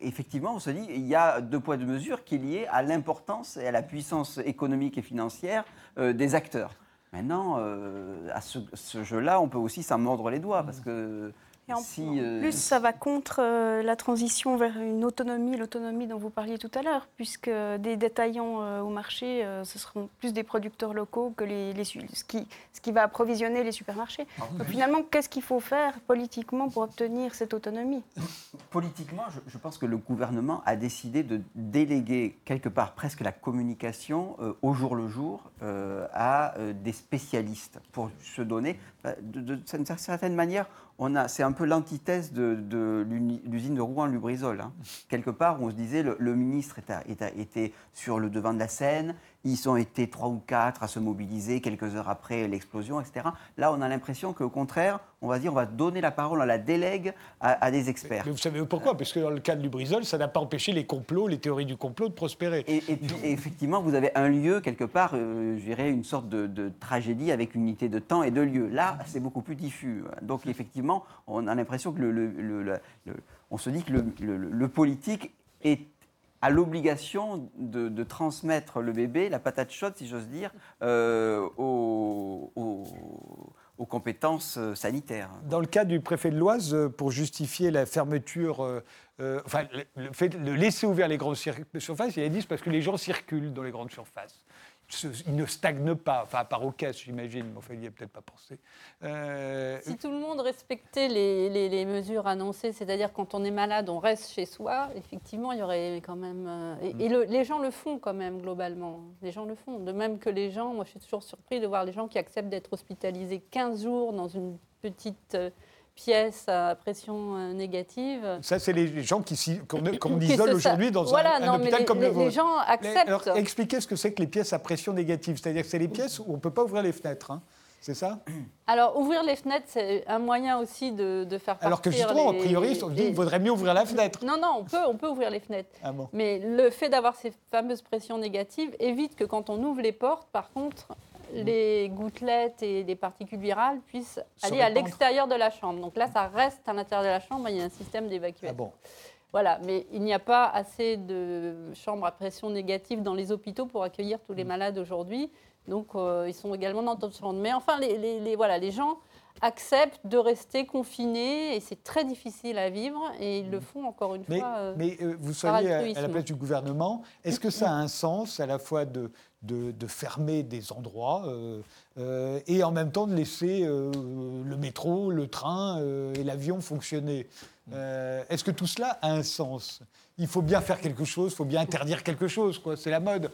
effectivement, effectivement, on se dit il y a deux poids, deux mesures qui est lié à l'importance et à la puissance économique et financière euh, des acteurs. Maintenant, euh, à ce, ce jeu-là, on peut aussi s'en mordre les doigts parce que et en euh, plus, ça va contre euh, la transition vers une autonomie, l'autonomie dont vous parliez tout à l'heure, puisque des détaillants euh, au marché, ce seront plus des producteurs locaux que les, ce, qui, ce qui va approvisionner les supermarchés. Ah Donc finalement, qu'est-ce qu'il faut faire politiquement pour obtenir cette autonomie? Politiquement, je, pense que le gouvernement a décidé de déléguer quelque part presque la communication au jour le jour à des spécialistes pour se donner, d'une certaine manière, c'est un peu l'antithèse de, l'usine de Rouen-Lubrizol. Hein. Quelque part, on se disait le, le ministre était, sur le devant de la scène, ils ont été trois ou quatre à se mobiliser quelques heures après l'explosion, etc. Là, on a l'impression qu'au contraire, on va dire, on va donner la parole, on la délègue à, des experts. Mais vous savez pourquoi? Parce que dans le cas de Lubrizol, ça n'a pas empêché les complots, les théories du complot de prospérer. Et, puis, effectivement, vous avez un lieu, quelque part, euh, je dirais, une sorte de, tragédie avec une unité de temps et de lieu. Là, c'est beaucoup plus diffus. Donc, effectivement, on a l'impression que le, on se dit que le politique est a l'obligation de, transmettre le bébé, la patate chaude, si j'ose dire, euh, aux, compétences euh, sanitaires. Dans le cas du préfet de l'Oise, euh, pour justifier la fermeture, enfin, le fait de laisser ouvert les grandes surfaces, il a dit parce que les gens circulent dans les grandes surfaces. Il ne stagne pas, enfin à part aux caisses, j'imagine, mais enfin, il n'y a peut-être pas pensé. Euh, si tout le monde respectait les, mesures annoncées, c'est-à-dire quand on est malade, on reste chez soi, effectivement, il y aurait quand même... Euh, et, les gens le font quand même, globalement. Les gens le font. De même que les gens, moi je suis toujours surpris de voir les gens qui acceptent d'être hospitalisés 15 jours dans une petite... Euh, pièce à pression négative. Ça, c'est les gens qu'on isole aujourd'hui dans un, hôpital comme le vôtre. Les gens acceptent. Alors, expliquez ce que c'est que les pièces à pression négative. C'est-à-dire que c'est les pièces où on ne peut pas ouvrir les fenêtres. Hein. C'est ça? Alors, ouvrir les fenêtres, c'est un moyen aussi de, faire partir Alors que justement, a priori, on dit qu'il vaudrait mieux ouvrir la fenêtre. Non, non, on peut, on peut ouvrir les fenêtres. Ah Mais le fait d'avoir ces fameuses pressions négatives évite que quand on ouvre les portes, par contre, les gouttelettes et les particules virales puissent aller à l'extérieur de la chambre. Donc là, ça reste à l'intérieur de la chambre, il y a un système d'évacuation. Ah bon voilà, mais il n'y a pas assez de chambres à pression négative dans les hôpitaux pour accueillir tous les mm. malades aujourd'hui. Donc, euh, ils sont également dans d'autres chambres. Mais enfin, les, voilà, les gens acceptent de rester confinés et c'est très difficile à vivre et ils le font encore une mais, fois. Euh, mais euh, vous soyez à, la place du gouvernement, est-ce que ça a un sens à la fois de, de, fermer des endroits et en même temps de laisser le métro, le train et l'avion fonctionner Est-ce que tout cela a un sens? Il faut bien faire quelque chose, il faut bien interdire quelque chose, c'est la mode.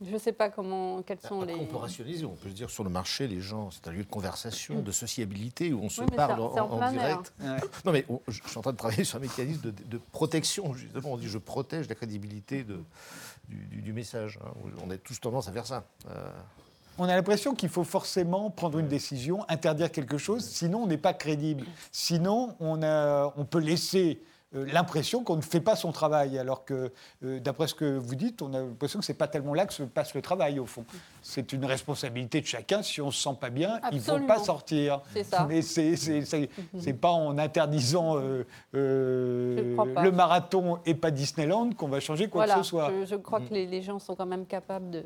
Je ne sais pas comment, quels sont les. On peut rationaliser, on peut se dire sur le marché, les gens, c'est un lieu de conversation, de sociabilité où on se parle en, direct. Non, mais je suis en train de travailler sur un mécanisme de, protection, justement. On dit je protège la crédibilité de, du, message. Hein. On a tous tendance à faire ça. Euh. On a l'impression qu'il faut forcément prendre une décision, interdire quelque chose, sinon on n'est pas crédible. Sinon, on, peut laisser l'impression qu'on ne fait pas son travail, alors que, euh, d'après ce que vous dites, on a l'impression que ce n'est pas tellement là que se passe le travail, au fond. C'est une responsabilité de chacun. Si on ne se sent pas bien, il ne faut pas sortir. Ça. Mais ce n'est pas en interdisant euh, le marathon et pas Disneyland qu'on va changer quoi que ce soit. Je, je crois que mm. les, gens sont quand même capables de...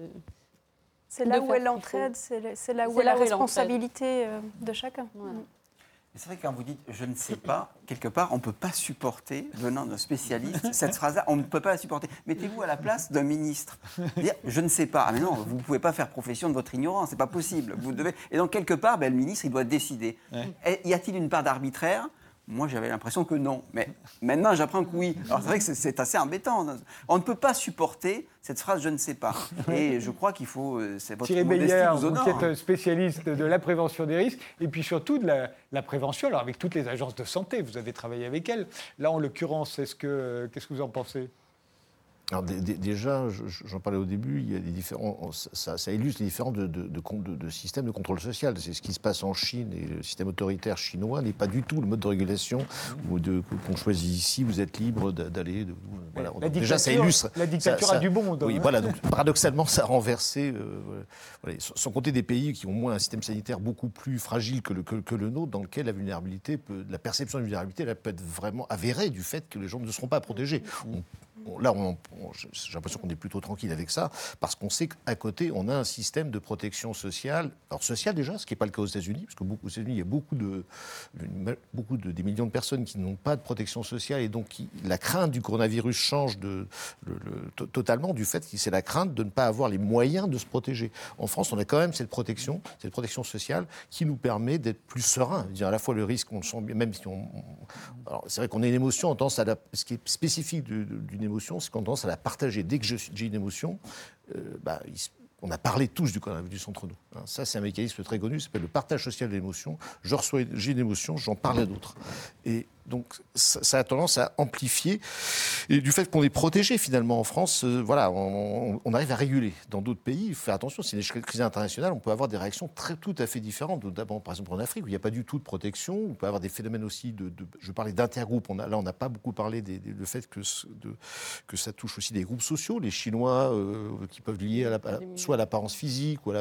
C'est là, où est l'entraide, c'est là où est la responsabilité de chacun. Mm. C'est vrai que quand vous dites je ne sais pas, quelque part, on ne peut pas supporter, venant d'un spécialiste, cette phrase-là, on ne peut pas la supporter. Mettez-vous à la place d'un ministre. Dire je ne sais pas. Ah mais non, vous ne pouvez pas faire profession de votre ignorance, c'est pas possible. Vous devez... Et donc, quelque part, ben, le ministre, il doit décider. Y a-t-il une part d'arbitraire moi, j'avais l'impression que non. Mais maintenant, j'apprends que oui. Alors, c'est vrai que c'est assez embêtant. On ne peut pas supporter cette phrase « je ne sais pas ». Et je crois qu'il faut... Euh, c'est votre Thierry Beyer, vous qui êtes spécialiste de la prévention des risques, et puis surtout de la, prévention, alors avec toutes les agences de santé, vous avez travaillé avec elles. Là, en l'occurrence, qu'est-ce que vous en pensez? Alors déjà, j'en parlais au début, il y a des différents, ça, illustre les différents de, de, systèmes de contrôle social. C'est ce qui se passe en Chine et le système autoritaire chinois n'est pas du tout le mode de régulation qu'on choisit ici. Vous êtes libre d'aller. Voilà. déjà, ça illustre. La dictature a du bon. Oui, voilà. Donc, paradoxalement, ça a renversé. Euh, sans compter des pays qui ont moins un système sanitaire beaucoup plus fragile que le, que, le nôtre, dans lequel la vulnérabilité, peut, la perception de vulnérabilité, elle peut être vraiment avérée du fait que les gens ne seront pas protégés. Là, j'ai l'impression qu'on est plutôt tranquille avec ça, parce qu'on sait qu'à côté, on a un système de protection sociale. Alors, sociale déjà, ce qui n'est pas le cas aux États-Unis, parce que beaucoup, aux États-Unis, il y a beaucoup de, beaucoup de, des millions de personnes qui n'ont pas de protection sociale, et donc la crainte du coronavirus change totalement du fait que c'est la crainte de ne pas avoir les moyens de se protéger. En France, on a quand même cette protection, cette protection sociale, qui nous permet d'être plus serein. Dire à la fois le risque, on le sent, même si on. C'est vrai qu'on a une émotion, on tendance à ce qui est spécifique d'une émotion, c'est qu'on tendance à la partager. Dès que j'ai une émotion, euh, bah, on a parlé tous du coronavirus entre nous. Hein. Ça, c'est un mécanisme très connu, ça s'appelle le partage social de l'émotion. Je reçois, une émotion, j'en parle à d'autres. Donc ça, a tendance à amplifier. Et du fait qu'on est protégé finalement en France, euh, voilà, on, arrive à réguler. Dans d'autres pays, il faut faire attention, c'est une crise internationale, on peut avoir des réactions très, tout à fait différentes. D'abord, par exemple, en Afrique, où il n'y a pas du tout de protection, on peut avoir des phénomènes aussi de. je parlais d'intergroupes, là, on n'a pas beaucoup parlé du fait que, de, que ça touche aussi des groupes sociaux, les Chinois euh, qui peuvent lier à la, soit à l'apparence physique, ou,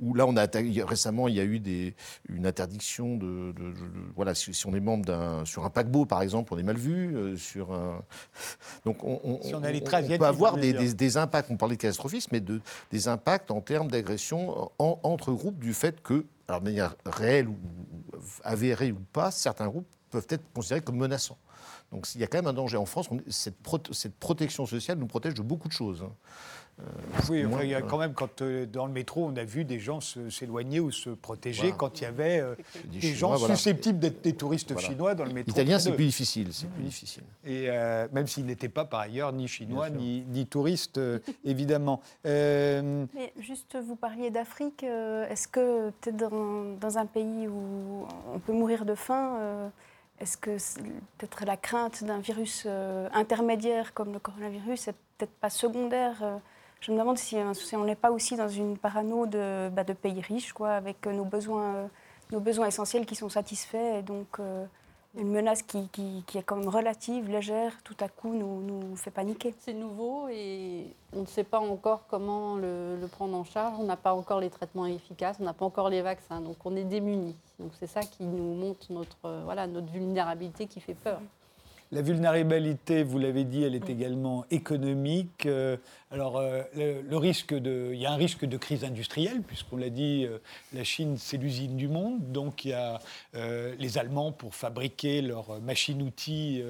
ou, là, on a récemment, il y a eu des, une interdiction de, voilà, si on est membre d'un sur un paquebot, par exemple, on est mal vu. Euh, sur un... Donc, on, on, peut avoir des, impacts, on parlait de catastrophisme, mais de, des impacts en termes d'agression entre groupes du fait que, alors de manière réelle ou avérée ou pas, certains groupes peuvent être considérés comme menaçants. Donc il y a quand même un danger. En France, cette, cette, protection sociale nous protège de beaucoup de choses. Hein. Euh, oui, il y a quand même, quand euh, dans le métro, on a vu des gens s'éloigner ou se protéger quand il y avait euh, des, gens susceptibles d'être des touristes chinois dans le métro. Italien, c'est plus difficile. C'est plus difficile. Et même s'ils n'étaient pas par ailleurs ni chinois ni, ni, touristes, évidemment. Mais juste, vous parliez d'Afrique. Est-ce que peut-être dans, dans, un pays où on peut mourir de faim, est-ce que peut-être la crainte d'un virus intermédiaire comme le coronavirus est peut-être pas secondaire je me demande si, euh, on n'est pas aussi dans une parano de, bah, pays riches, quoi, avec euh, nos besoins, euh, nos besoins essentiels qui sont satisfaits, et donc une menace qui, est comme relative, légère, tout à coup nous, nous fait paniquer. C'est nouveau et on ne sait pas encore comment le, prendre en charge. On n'a pas encore les traitements efficaces, on n'a pas encore les vaccins, donc on est démunis. Donc c'est ça qui nous montre notre, voilà, notre vulnérabilité qui fait peur. La vulnérabilité, vous l'avez dit, elle est également économique. Euh, alors, euh, le, risque de, il y a un risque de crise industrielle, puisqu'on l'a dit, euh, la Chine, c'est l'usine du monde. Donc, il y a les Allemands pour fabriquer leurs machines-outils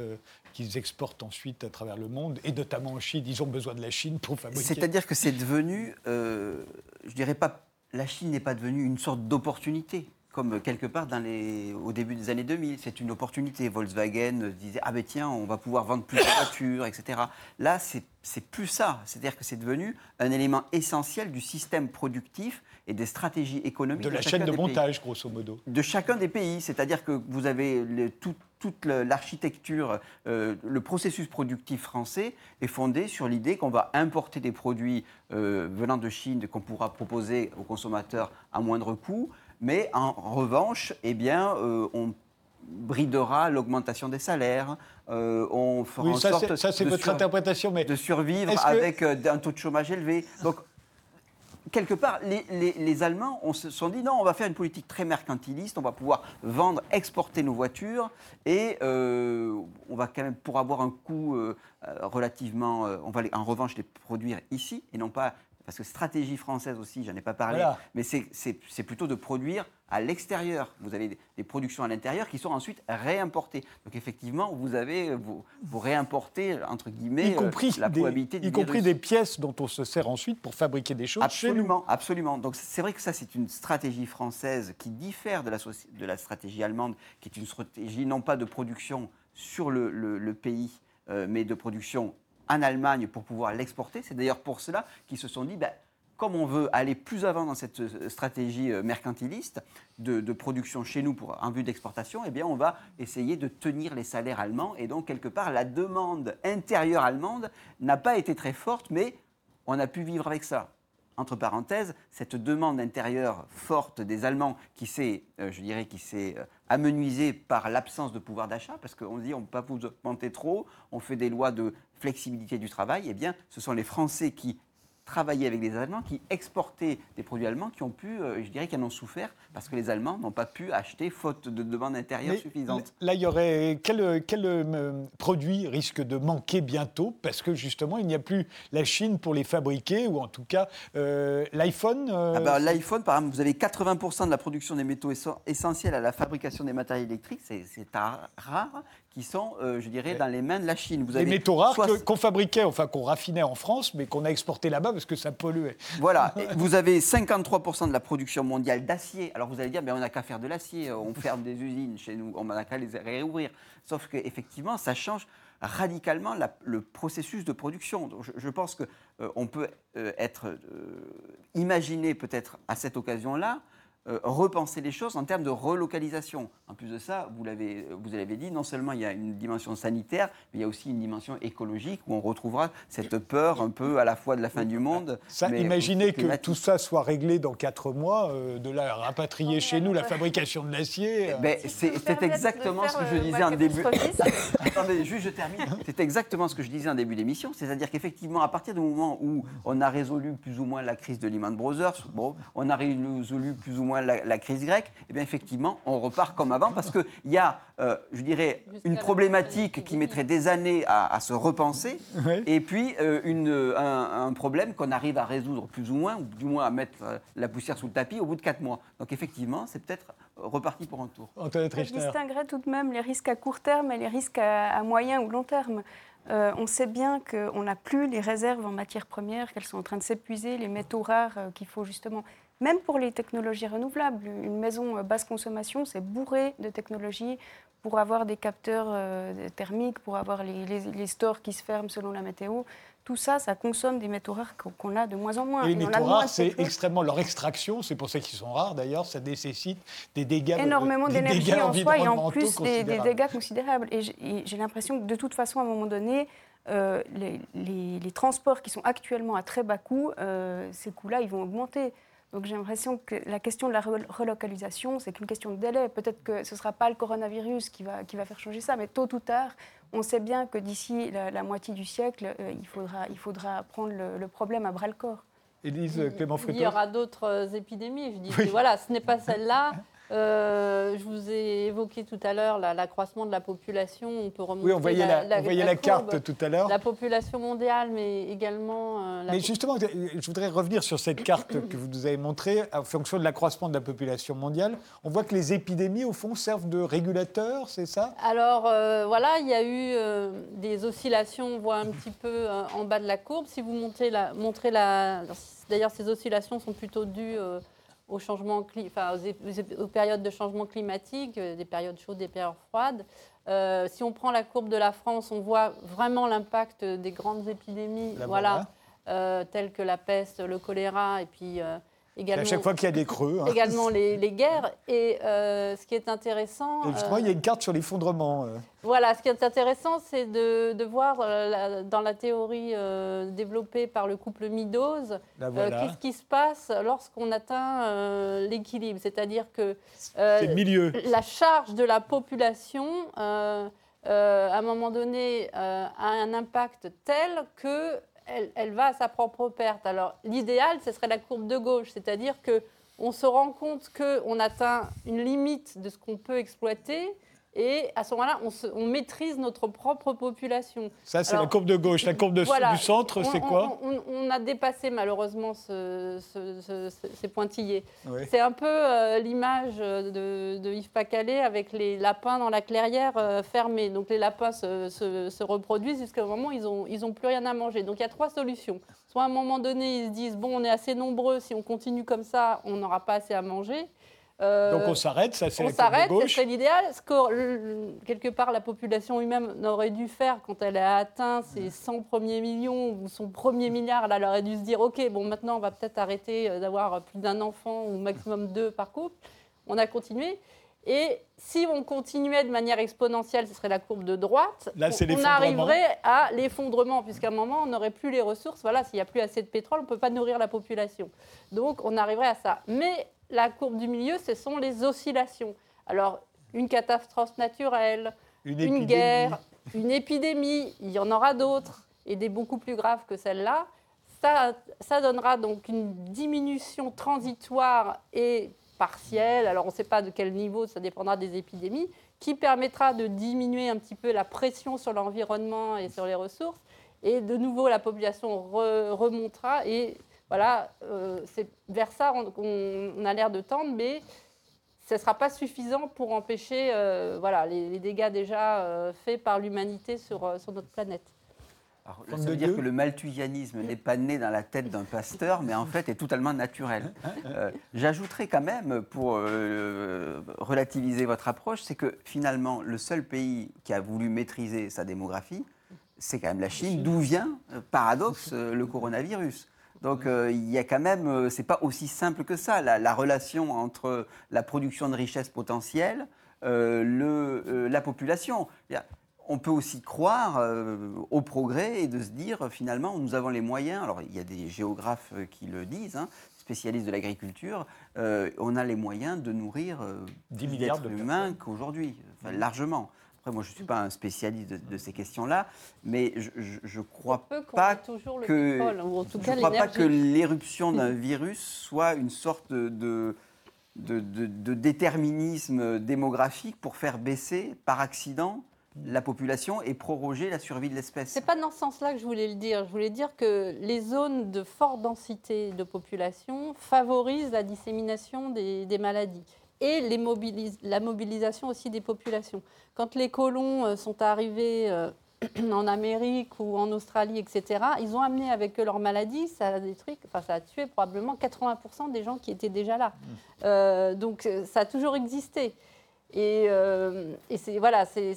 qu'ils exportent ensuite à travers le monde, et notamment en Chine. Ils ont besoin de la Chine pour fabriquer. C'est-à-dire que c'est devenu, je dirais pas, la Chine n'est pas devenue une sorte d'opportunité comme quelque part dans les, au début des années 2000. C'est une opportunité. Volkswagen disait Ah ben tiens, on va pouvoir vendre plus de voitures, etc. Là, c'est plus ça. C'est-à-dire que c'est devenu un élément essentiel du système productif et des stratégies économiques. De la chaîne de montage, grosso modo. De chacun des pays. C'est-à-dire que vous avez toute l'architecture, euh, le processus productif français est fondé sur l'idée qu'on va importer des produits euh, venant de Chine qu'on pourra proposer aux consommateurs à moindre coût mais en revanche, eh bien, euh, on bridera l'augmentation des salaires, euh, on fera en sorte ça, c'est votre interprétation, mais de survivre avec euh, un taux de chômage élevé. Donc, quelque part, les, Allemands on se sont dit non, on va faire une politique très mercantiliste, on va pouvoir vendre, exporter nos voitures, et on va quand même, pour avoir un coût relativement, on va en revanche les produire ici, et non pas parce que stratégie française aussi, j'en ai pas parlé, mais c'est plutôt de produire à l'extérieur. Vous avez des productions à l'intérieur qui sont ensuite réimportées. Donc effectivement, vous avez vous, vous réimportez entre guillemets y compris la probabilité des, y compris des pièces dont on se sert ensuite pour fabriquer des choses. Absolument, absolument. Donc c'est vrai que ça c'est une stratégie française qui diffère de la, de la stratégie allemande, qui est une stratégie non pas de production sur le, le, pays, euh, mais de production en Allemagne pour pouvoir l'exporter. C'est d'ailleurs pour cela qu'ils se sont dit, ben, comme on veut aller plus avant dans cette euh, stratégie euh, mercantiliste de, production chez nous pour, en vue d'exportation, eh bien, on va essayer de tenir les salaires allemands. Et donc, quelque part, la demande intérieure allemande n'a pas été très forte, mais on a pu vivre avec ça entre parenthèses, cette demande intérieure forte des Allemands qui s'est, euh, je dirais, qui s'est amenuisée par l'absence de pouvoir d'achat, parce qu'on dit on ne peut pas vous augmenter trop, on fait des lois de flexibilité du travail, eh bien, ce sont les Français qui travailler avec les Allemands qui exportaient des produits allemands qui ont pu, euh, je dirais, qui en ont souffert parce que les Allemands n'ont pas pu acheter faute de demande intérieure suffisante. Là, il y aurait quel, quel euh, produit risque de manquer bientôt? Parce que justement, il n'y a plus la Chine pour les fabriquer ou en tout cas euh, l'iPhone. Ah bah, L'iPhone, par exemple, vous avez 80% de la production des métaux essentiels à la fabrication des matériaux électriques, c'est rare qui sont, je dirais, dans les mains de la Chine. Vous avez les métaux rares qu'on fabriquait, enfin qu'on raffinait en France, mais qu'on a exporté là-bas parce que ça polluait. Voilà, vous avez 53% de la production mondiale d'acier. Alors vous allez dire, mais on n'a qu'à faire de l'acier, on ferme des usines chez nous, on n'a qu'à les réouvrir. Sauf qu'effectivement, ça change radicalement le processus de production. je, pense qu'on euh, peut euh, être euh, imaginé peut-être à cette occasion-là euh, repenser les choses en termes de relocalisation. En plus de ça, vous l'avez, vous l'avez dit, non seulement il y a une dimension sanitaire, mais il y a aussi une dimension écologique où on retrouvera cette peur un peu à la fois de la fin du monde. Ça, imaginez que tout ça soit réglé dans quatre mois, euh, de la rapatrier chez nous la fabrication de l'acier. Euh. Ben, c'est, exactement ce que je disais en début. Attendez, juste je termine. C'est exactement ce que je disais en début d'émission, c'est-à-dire qu'effectivement, à partir du moment où on a résolu plus ou moins la crise de Lehman Brothers, bon, on a résolu plus ou moins la, crise grecque, eh bien effectivement, on repart comme avant parce qu'il y a, euh, je dirais, une problématique qui mettrait des années à, se repenser, et puis euh, une, un, problème qu'on arrive à résoudre plus ou moins, ou du moins à mettre euh, la poussière sous le tapis au bout de quatre mois. Donc effectivement, c'est peut-être reparti pour un tour. Je distinguerait tout de même les risques à court terme et les risques à, moyen ou long terme. Euh, on sait bien qu'on n'a plus les réserves en matières premières, qu'elles sont en train de s'épuiser, les métaux rares euh, qu'il faut justement, même pour les technologies renouvelables. Une maison euh, basse consommation, c'est bourré de technologies pour avoir des capteurs thermiques, pour avoir les, les, stores qui se ferment selon la météo tout ça, ça consomme des métaux rares qu'on a de moins en moins. Et les métaux rares, c'est extrêmement leur extraction, c'est pour ça qu'ils sont rares d'ailleurs, ça nécessite des dégâts énormément d'énergie en soi et en plus des, dégâts considérables. Et j'ai l'impression que de toute façon, à un moment donné, euh, les, transports qui sont actuellement à très bas coût, euh, ces coûts-là, ils vont augmenter. Donc j'ai l'impression que la question de la relocalisation, c'est qu'une question de délai. Peut-être que ce ne sera pas le coronavirus qui va, qui va faire changer ça, mais tôt ou tard, on sait bien que d'ici la, moitié du siècle, euh, il, faudra, il faudra prendre le, problème à bras-le-corps. Élise Clément Il y aura d'autres épidémies. Je dis, voilà, ce n'est pas celle-là. Euh, je vous ai évoqué tout à l'heure l'accroissement de la population. On peut remonter oui, on voyait la, on voyait la, carte tout à l'heure. La population mondiale, mais également. Euh, mais justement, je voudrais revenir sur cette carte que vous nous avez montrée. En fonction de l'accroissement de la population mondiale, on voit que les épidémies, au fond, servent de régulateurs, c'est ça? Alors, euh, voilà, il y a eu des oscillations, on voit un petit peu en bas de la courbe. Si vous montez la, montrez la. D'ailleurs, ces oscillations sont plutôt dues aux, changements, enfin, aux, périodes de changement climatique, euh, des périodes chaudes, des périodes froides. Euh, si on prend la courbe de la France, on voit vraiment l'impact des grandes épidémies, voilà, euh, telles que la peste, le choléra, et puis à chaque fois qu'il y a des creux. Hein. Également les, guerres. Et euh, ce qui est intéressant. Et justement, il y a une carte sur l'effondrement. Euh. Voilà, ce qui est intéressant, c'est de, voir euh, dans la théorie développée par le couple Midose, qu'est-ce qui se passe lorsqu'on atteint l'équilibre? C'est-à-dire que milieu. la charge de la population. à un moment donné, a un impact tel que elle, va à sa propre perte. Alors l'idéal, ce serait la courbe de gauche, c'est-à-dire que on se rend compte qu'on atteint une limite de ce qu'on peut exploiter et à ce moment-là, on, maîtrise notre propre population. Ça, c'est la courbe de gauche. La courbe de, du centre, c'est quoi on, a dépassé malheureusement ces pointillés. C'est un peu euh, l'image de, Yves Pacalet avec les lapins dans la clairière euh, fermée. Donc les lapins se, reproduisent jusqu'au moment où ils n'ont ils ont plus rien à manger. Donc il y a trois solutions. Soit à un moment donné, ils se disent, bon, on est assez nombreux, si on continue comme ça, on n'aura pas assez à manger. Euh, Donc on s'arrête, ça c'est On s'arrête, c'est l'idéal. Ce que quelque part la population humaine aurait dû faire quand elle a atteint ses 100 premiers millions ou son premier milliard, elle aurait dû se dire ok, bon maintenant on va peut-être arrêter euh, d'avoir plus d'un enfant ou maximum deux par couple. On a continué. Et si on continuait de manière exponentielle, ce serait la courbe de droite, Là, on, arriverait à l'effondrement, puisqu'à un moment, on n'aurait plus les ressources. Voilà, s'il n'y a plus assez de pétrole, on ne peut pas nourrir la population. Donc, on arriverait à ça. Mais la courbe du milieu, ce sont les oscillations. Alors, une catastrophe naturelle, une, guerre, une épidémie, il y en aura d'autres, et des beaucoup plus graves que celle-là. Ça, ça donnera donc une diminution transitoire et partielle, alors on ne sait pas de quel niveau, ça dépendra des épidémies, qui permettra de diminuer un petit peu la pression sur l'environnement et sur les ressources. Et de nouveau, la population remontera et voilà, euh, c'est vers ça qu'on a l'air de tendre, mais ce ne sera pas suffisant pour empêcher euh, voilà, les, dégâts déjà euh, faits par l'humanité sur, sur, notre planète. Alors, ça veut dire que le malthusianisme n'est pas né dans la tête d'un pasteur, mais en fait est totalement naturel. J'ajouterais quand même, pour relativiser votre approche, c'est que finalement, le seul pays qui a voulu maîtriser sa démographie, c'est quand même la Chine, d'où vient, paradoxe, le coronavirus. Donc euh, il y a quand même, euh, c'est pas aussi simple que ça, la, relation entre la production de richesse potentielle, euh, le, la population. On peut aussi croire au progrès et de se dire finalement nous avons les moyens. Alors il y a des géographes qui le disent, hein, spécialistes de l'agriculture, on a les moyens de nourrir 10 milliards d'humains qu'aujourd'hui, largement. Après, moi, je ne suis pas un spécialiste de, ces questions-là, mais je ne crois pas que, je crois pas que l'éruption d'un virus soit une sorte de, de, de, déterminisme démographique pour faire baisser par accident la population et proroger la survie de l'espèce. C'est pas dans ce sens-là que je voulais le dire. Je voulais dire que les zones de forte densité de population favorisent la dissémination des, des maladies. Et les la mobilisation aussi des populations. Quand les colons sont arrivés en Amérique ou en Australie, etc., ils ont amené avec eux leur maladie, ça a détruit, enfin ça a tué probablement 80% des gens qui étaient déjà là. Mmh. Euh, donc ça a toujours existé. Et, euh, c'est voilà, c'est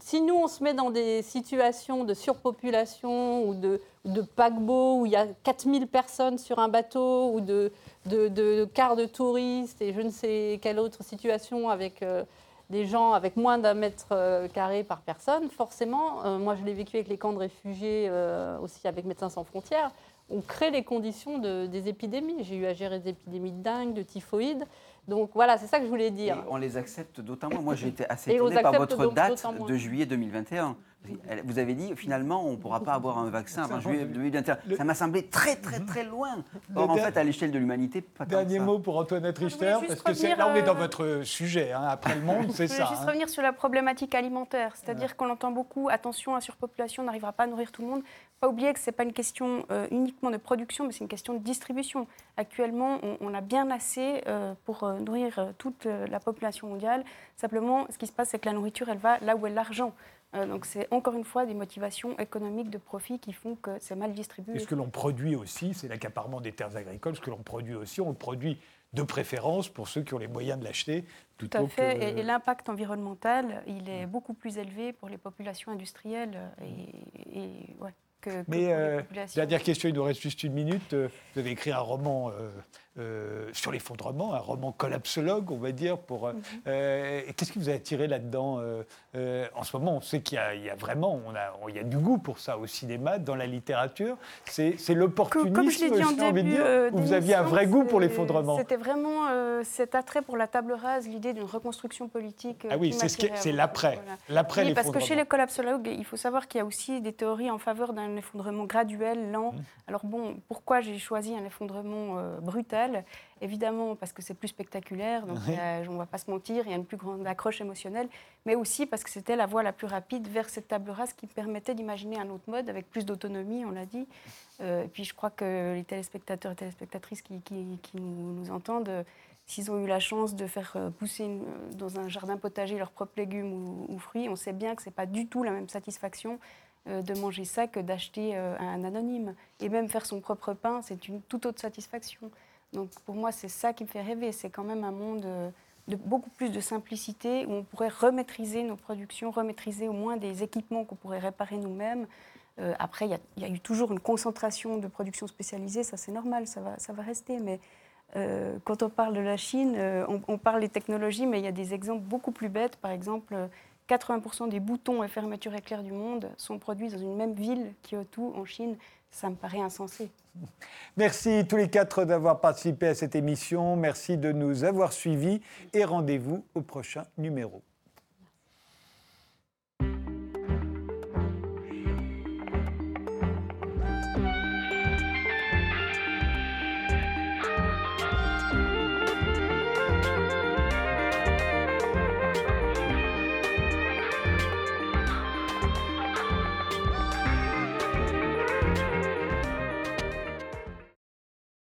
si nous on se met dans des situations de surpopulation ou de, de paquebot où il y a 4000 personnes sur un bateau ou de, de, de, cars de touristes et je ne sais quelle autre situation avec euh, des gens avec moins d'un mètre euh, carré par personne, forcément, moi je l'ai vécu avec les camps de réfugiés, aussi avec Médecins sans frontières, on crée les conditions de, des épidémies. J'ai eu à gérer des épidémies de dingue, de typhoïde. Donc voilà, c'est ça que je voulais dire. Et on les accepte d'autant moins. Moi, j'ai été assez étonné par votre date de juillet 2021. Vous avez dit, finalement, on ne pourra pas avoir un vaccin avant juillet 2021. Ça m'a semblé très, très, très loin. Or, en fait, à l'échelle de l'humanité, pas tant Dernier mot pour Antoinette Richter, parce que là, on est dans euh, votre sujet. Hein, après le monde, c'est ça. Je voulais juste hein. revenir sur la problématique alimentaire. C'est-à-dire qu'on entend beaucoup, attention, la surpopulation, on n'arrivera pas à nourrir tout le monde pas oublier que ce n'est pas une question euh, uniquement de production, mais c'est une question de distribution. Actuellement, on, a bien assez euh, pour euh, nourrir toute la population mondiale. Simplement, ce qui se passe, c'est que la nourriture, elle va là où est l'argent. Donc c'est encore une fois des motivations économiques de profit qui font que c'est mal distribué. Et ce que l'on produit aussi, c'est l'accaparement des terres agricoles. Ce que l'on produit aussi, on le produit de préférence pour ceux qui ont les moyens de l'acheter. Tout à fait. Et, l'impact environnemental, il est beaucoup plus élevé pour les populations industrielles. Et, et ouais. Mais euh, dernière question, il nous reste juste une minute. Euh, vous avez écrit un roman euh, euh, sur l'effondrement, un roman collapsologue, on va dire. Pour, mhm. Qu'est-ce qui vous a attiré là-dedans En ce moment, on sait qu'il y, a vraiment, on a, il y a du goût pour ça au cinéma, dans la littérature. C'est l'opportunisme, Comme je l'ai dit en début, dire, vous aviez un vrai goût pour l'effondrement. C'était vraiment cet attrait pour la table rase, l'idée d'une reconstruction politique. ah oui, c'est l'après, l'après oui, Parce que chez les collapsologues, il faut savoir qu'il y a aussi des théories en faveur d'un effondrement graduel, lent. Mmh. Alors bon, pourquoi j'ai choisi un effondrement euh, brutal? Évidemment parce que c'est plus spectaculaire, donc on ne va pas se mentir, il y a une plus grande accroche émotionnelle, mais aussi parce que c'était la voie la plus rapide vers cette table rase qui permettait d'imaginer un autre mode avec plus d'autonomie, on l'a dit. Euh, et puis je crois que les téléspectateurs et téléspectatrices qui, nous, entendent, s'ils ont eu la chance de faire euh, pousser dans un jardin potager leurs propres légumes ou, ou fruits, on sait bien que ce n'est pas du tout la même satisfaction euh, de manger ça que d'acheter euh, un anonyme. Et même faire son propre pain, c'est une toute autre satisfaction. Donc pour moi, c'est ça qui me fait rêver. C'est quand même un monde euh, de beaucoup plus de simplicité où on pourrait remaîtriser nos productions, remaîtriser au moins des équipements qu'on pourrait réparer nous-mêmes. après, il y, a eu toujours une concentration de production spécialisée, ça c'est normal, ça va, ça va rester. Mais quand on parle de la Chine, on, on, parle des technologies, mais il y a des exemples beaucoup plus bêtes. Par exemple, 80% des boutons et fermetures éclairs du monde sont produits dans une même ville, Kyoto, en Chine. Ça me paraît insensé. Merci tous les quatre d'avoir participé à cette émission. Merci de nous avoir suivis et rendez-vous au prochain numéro.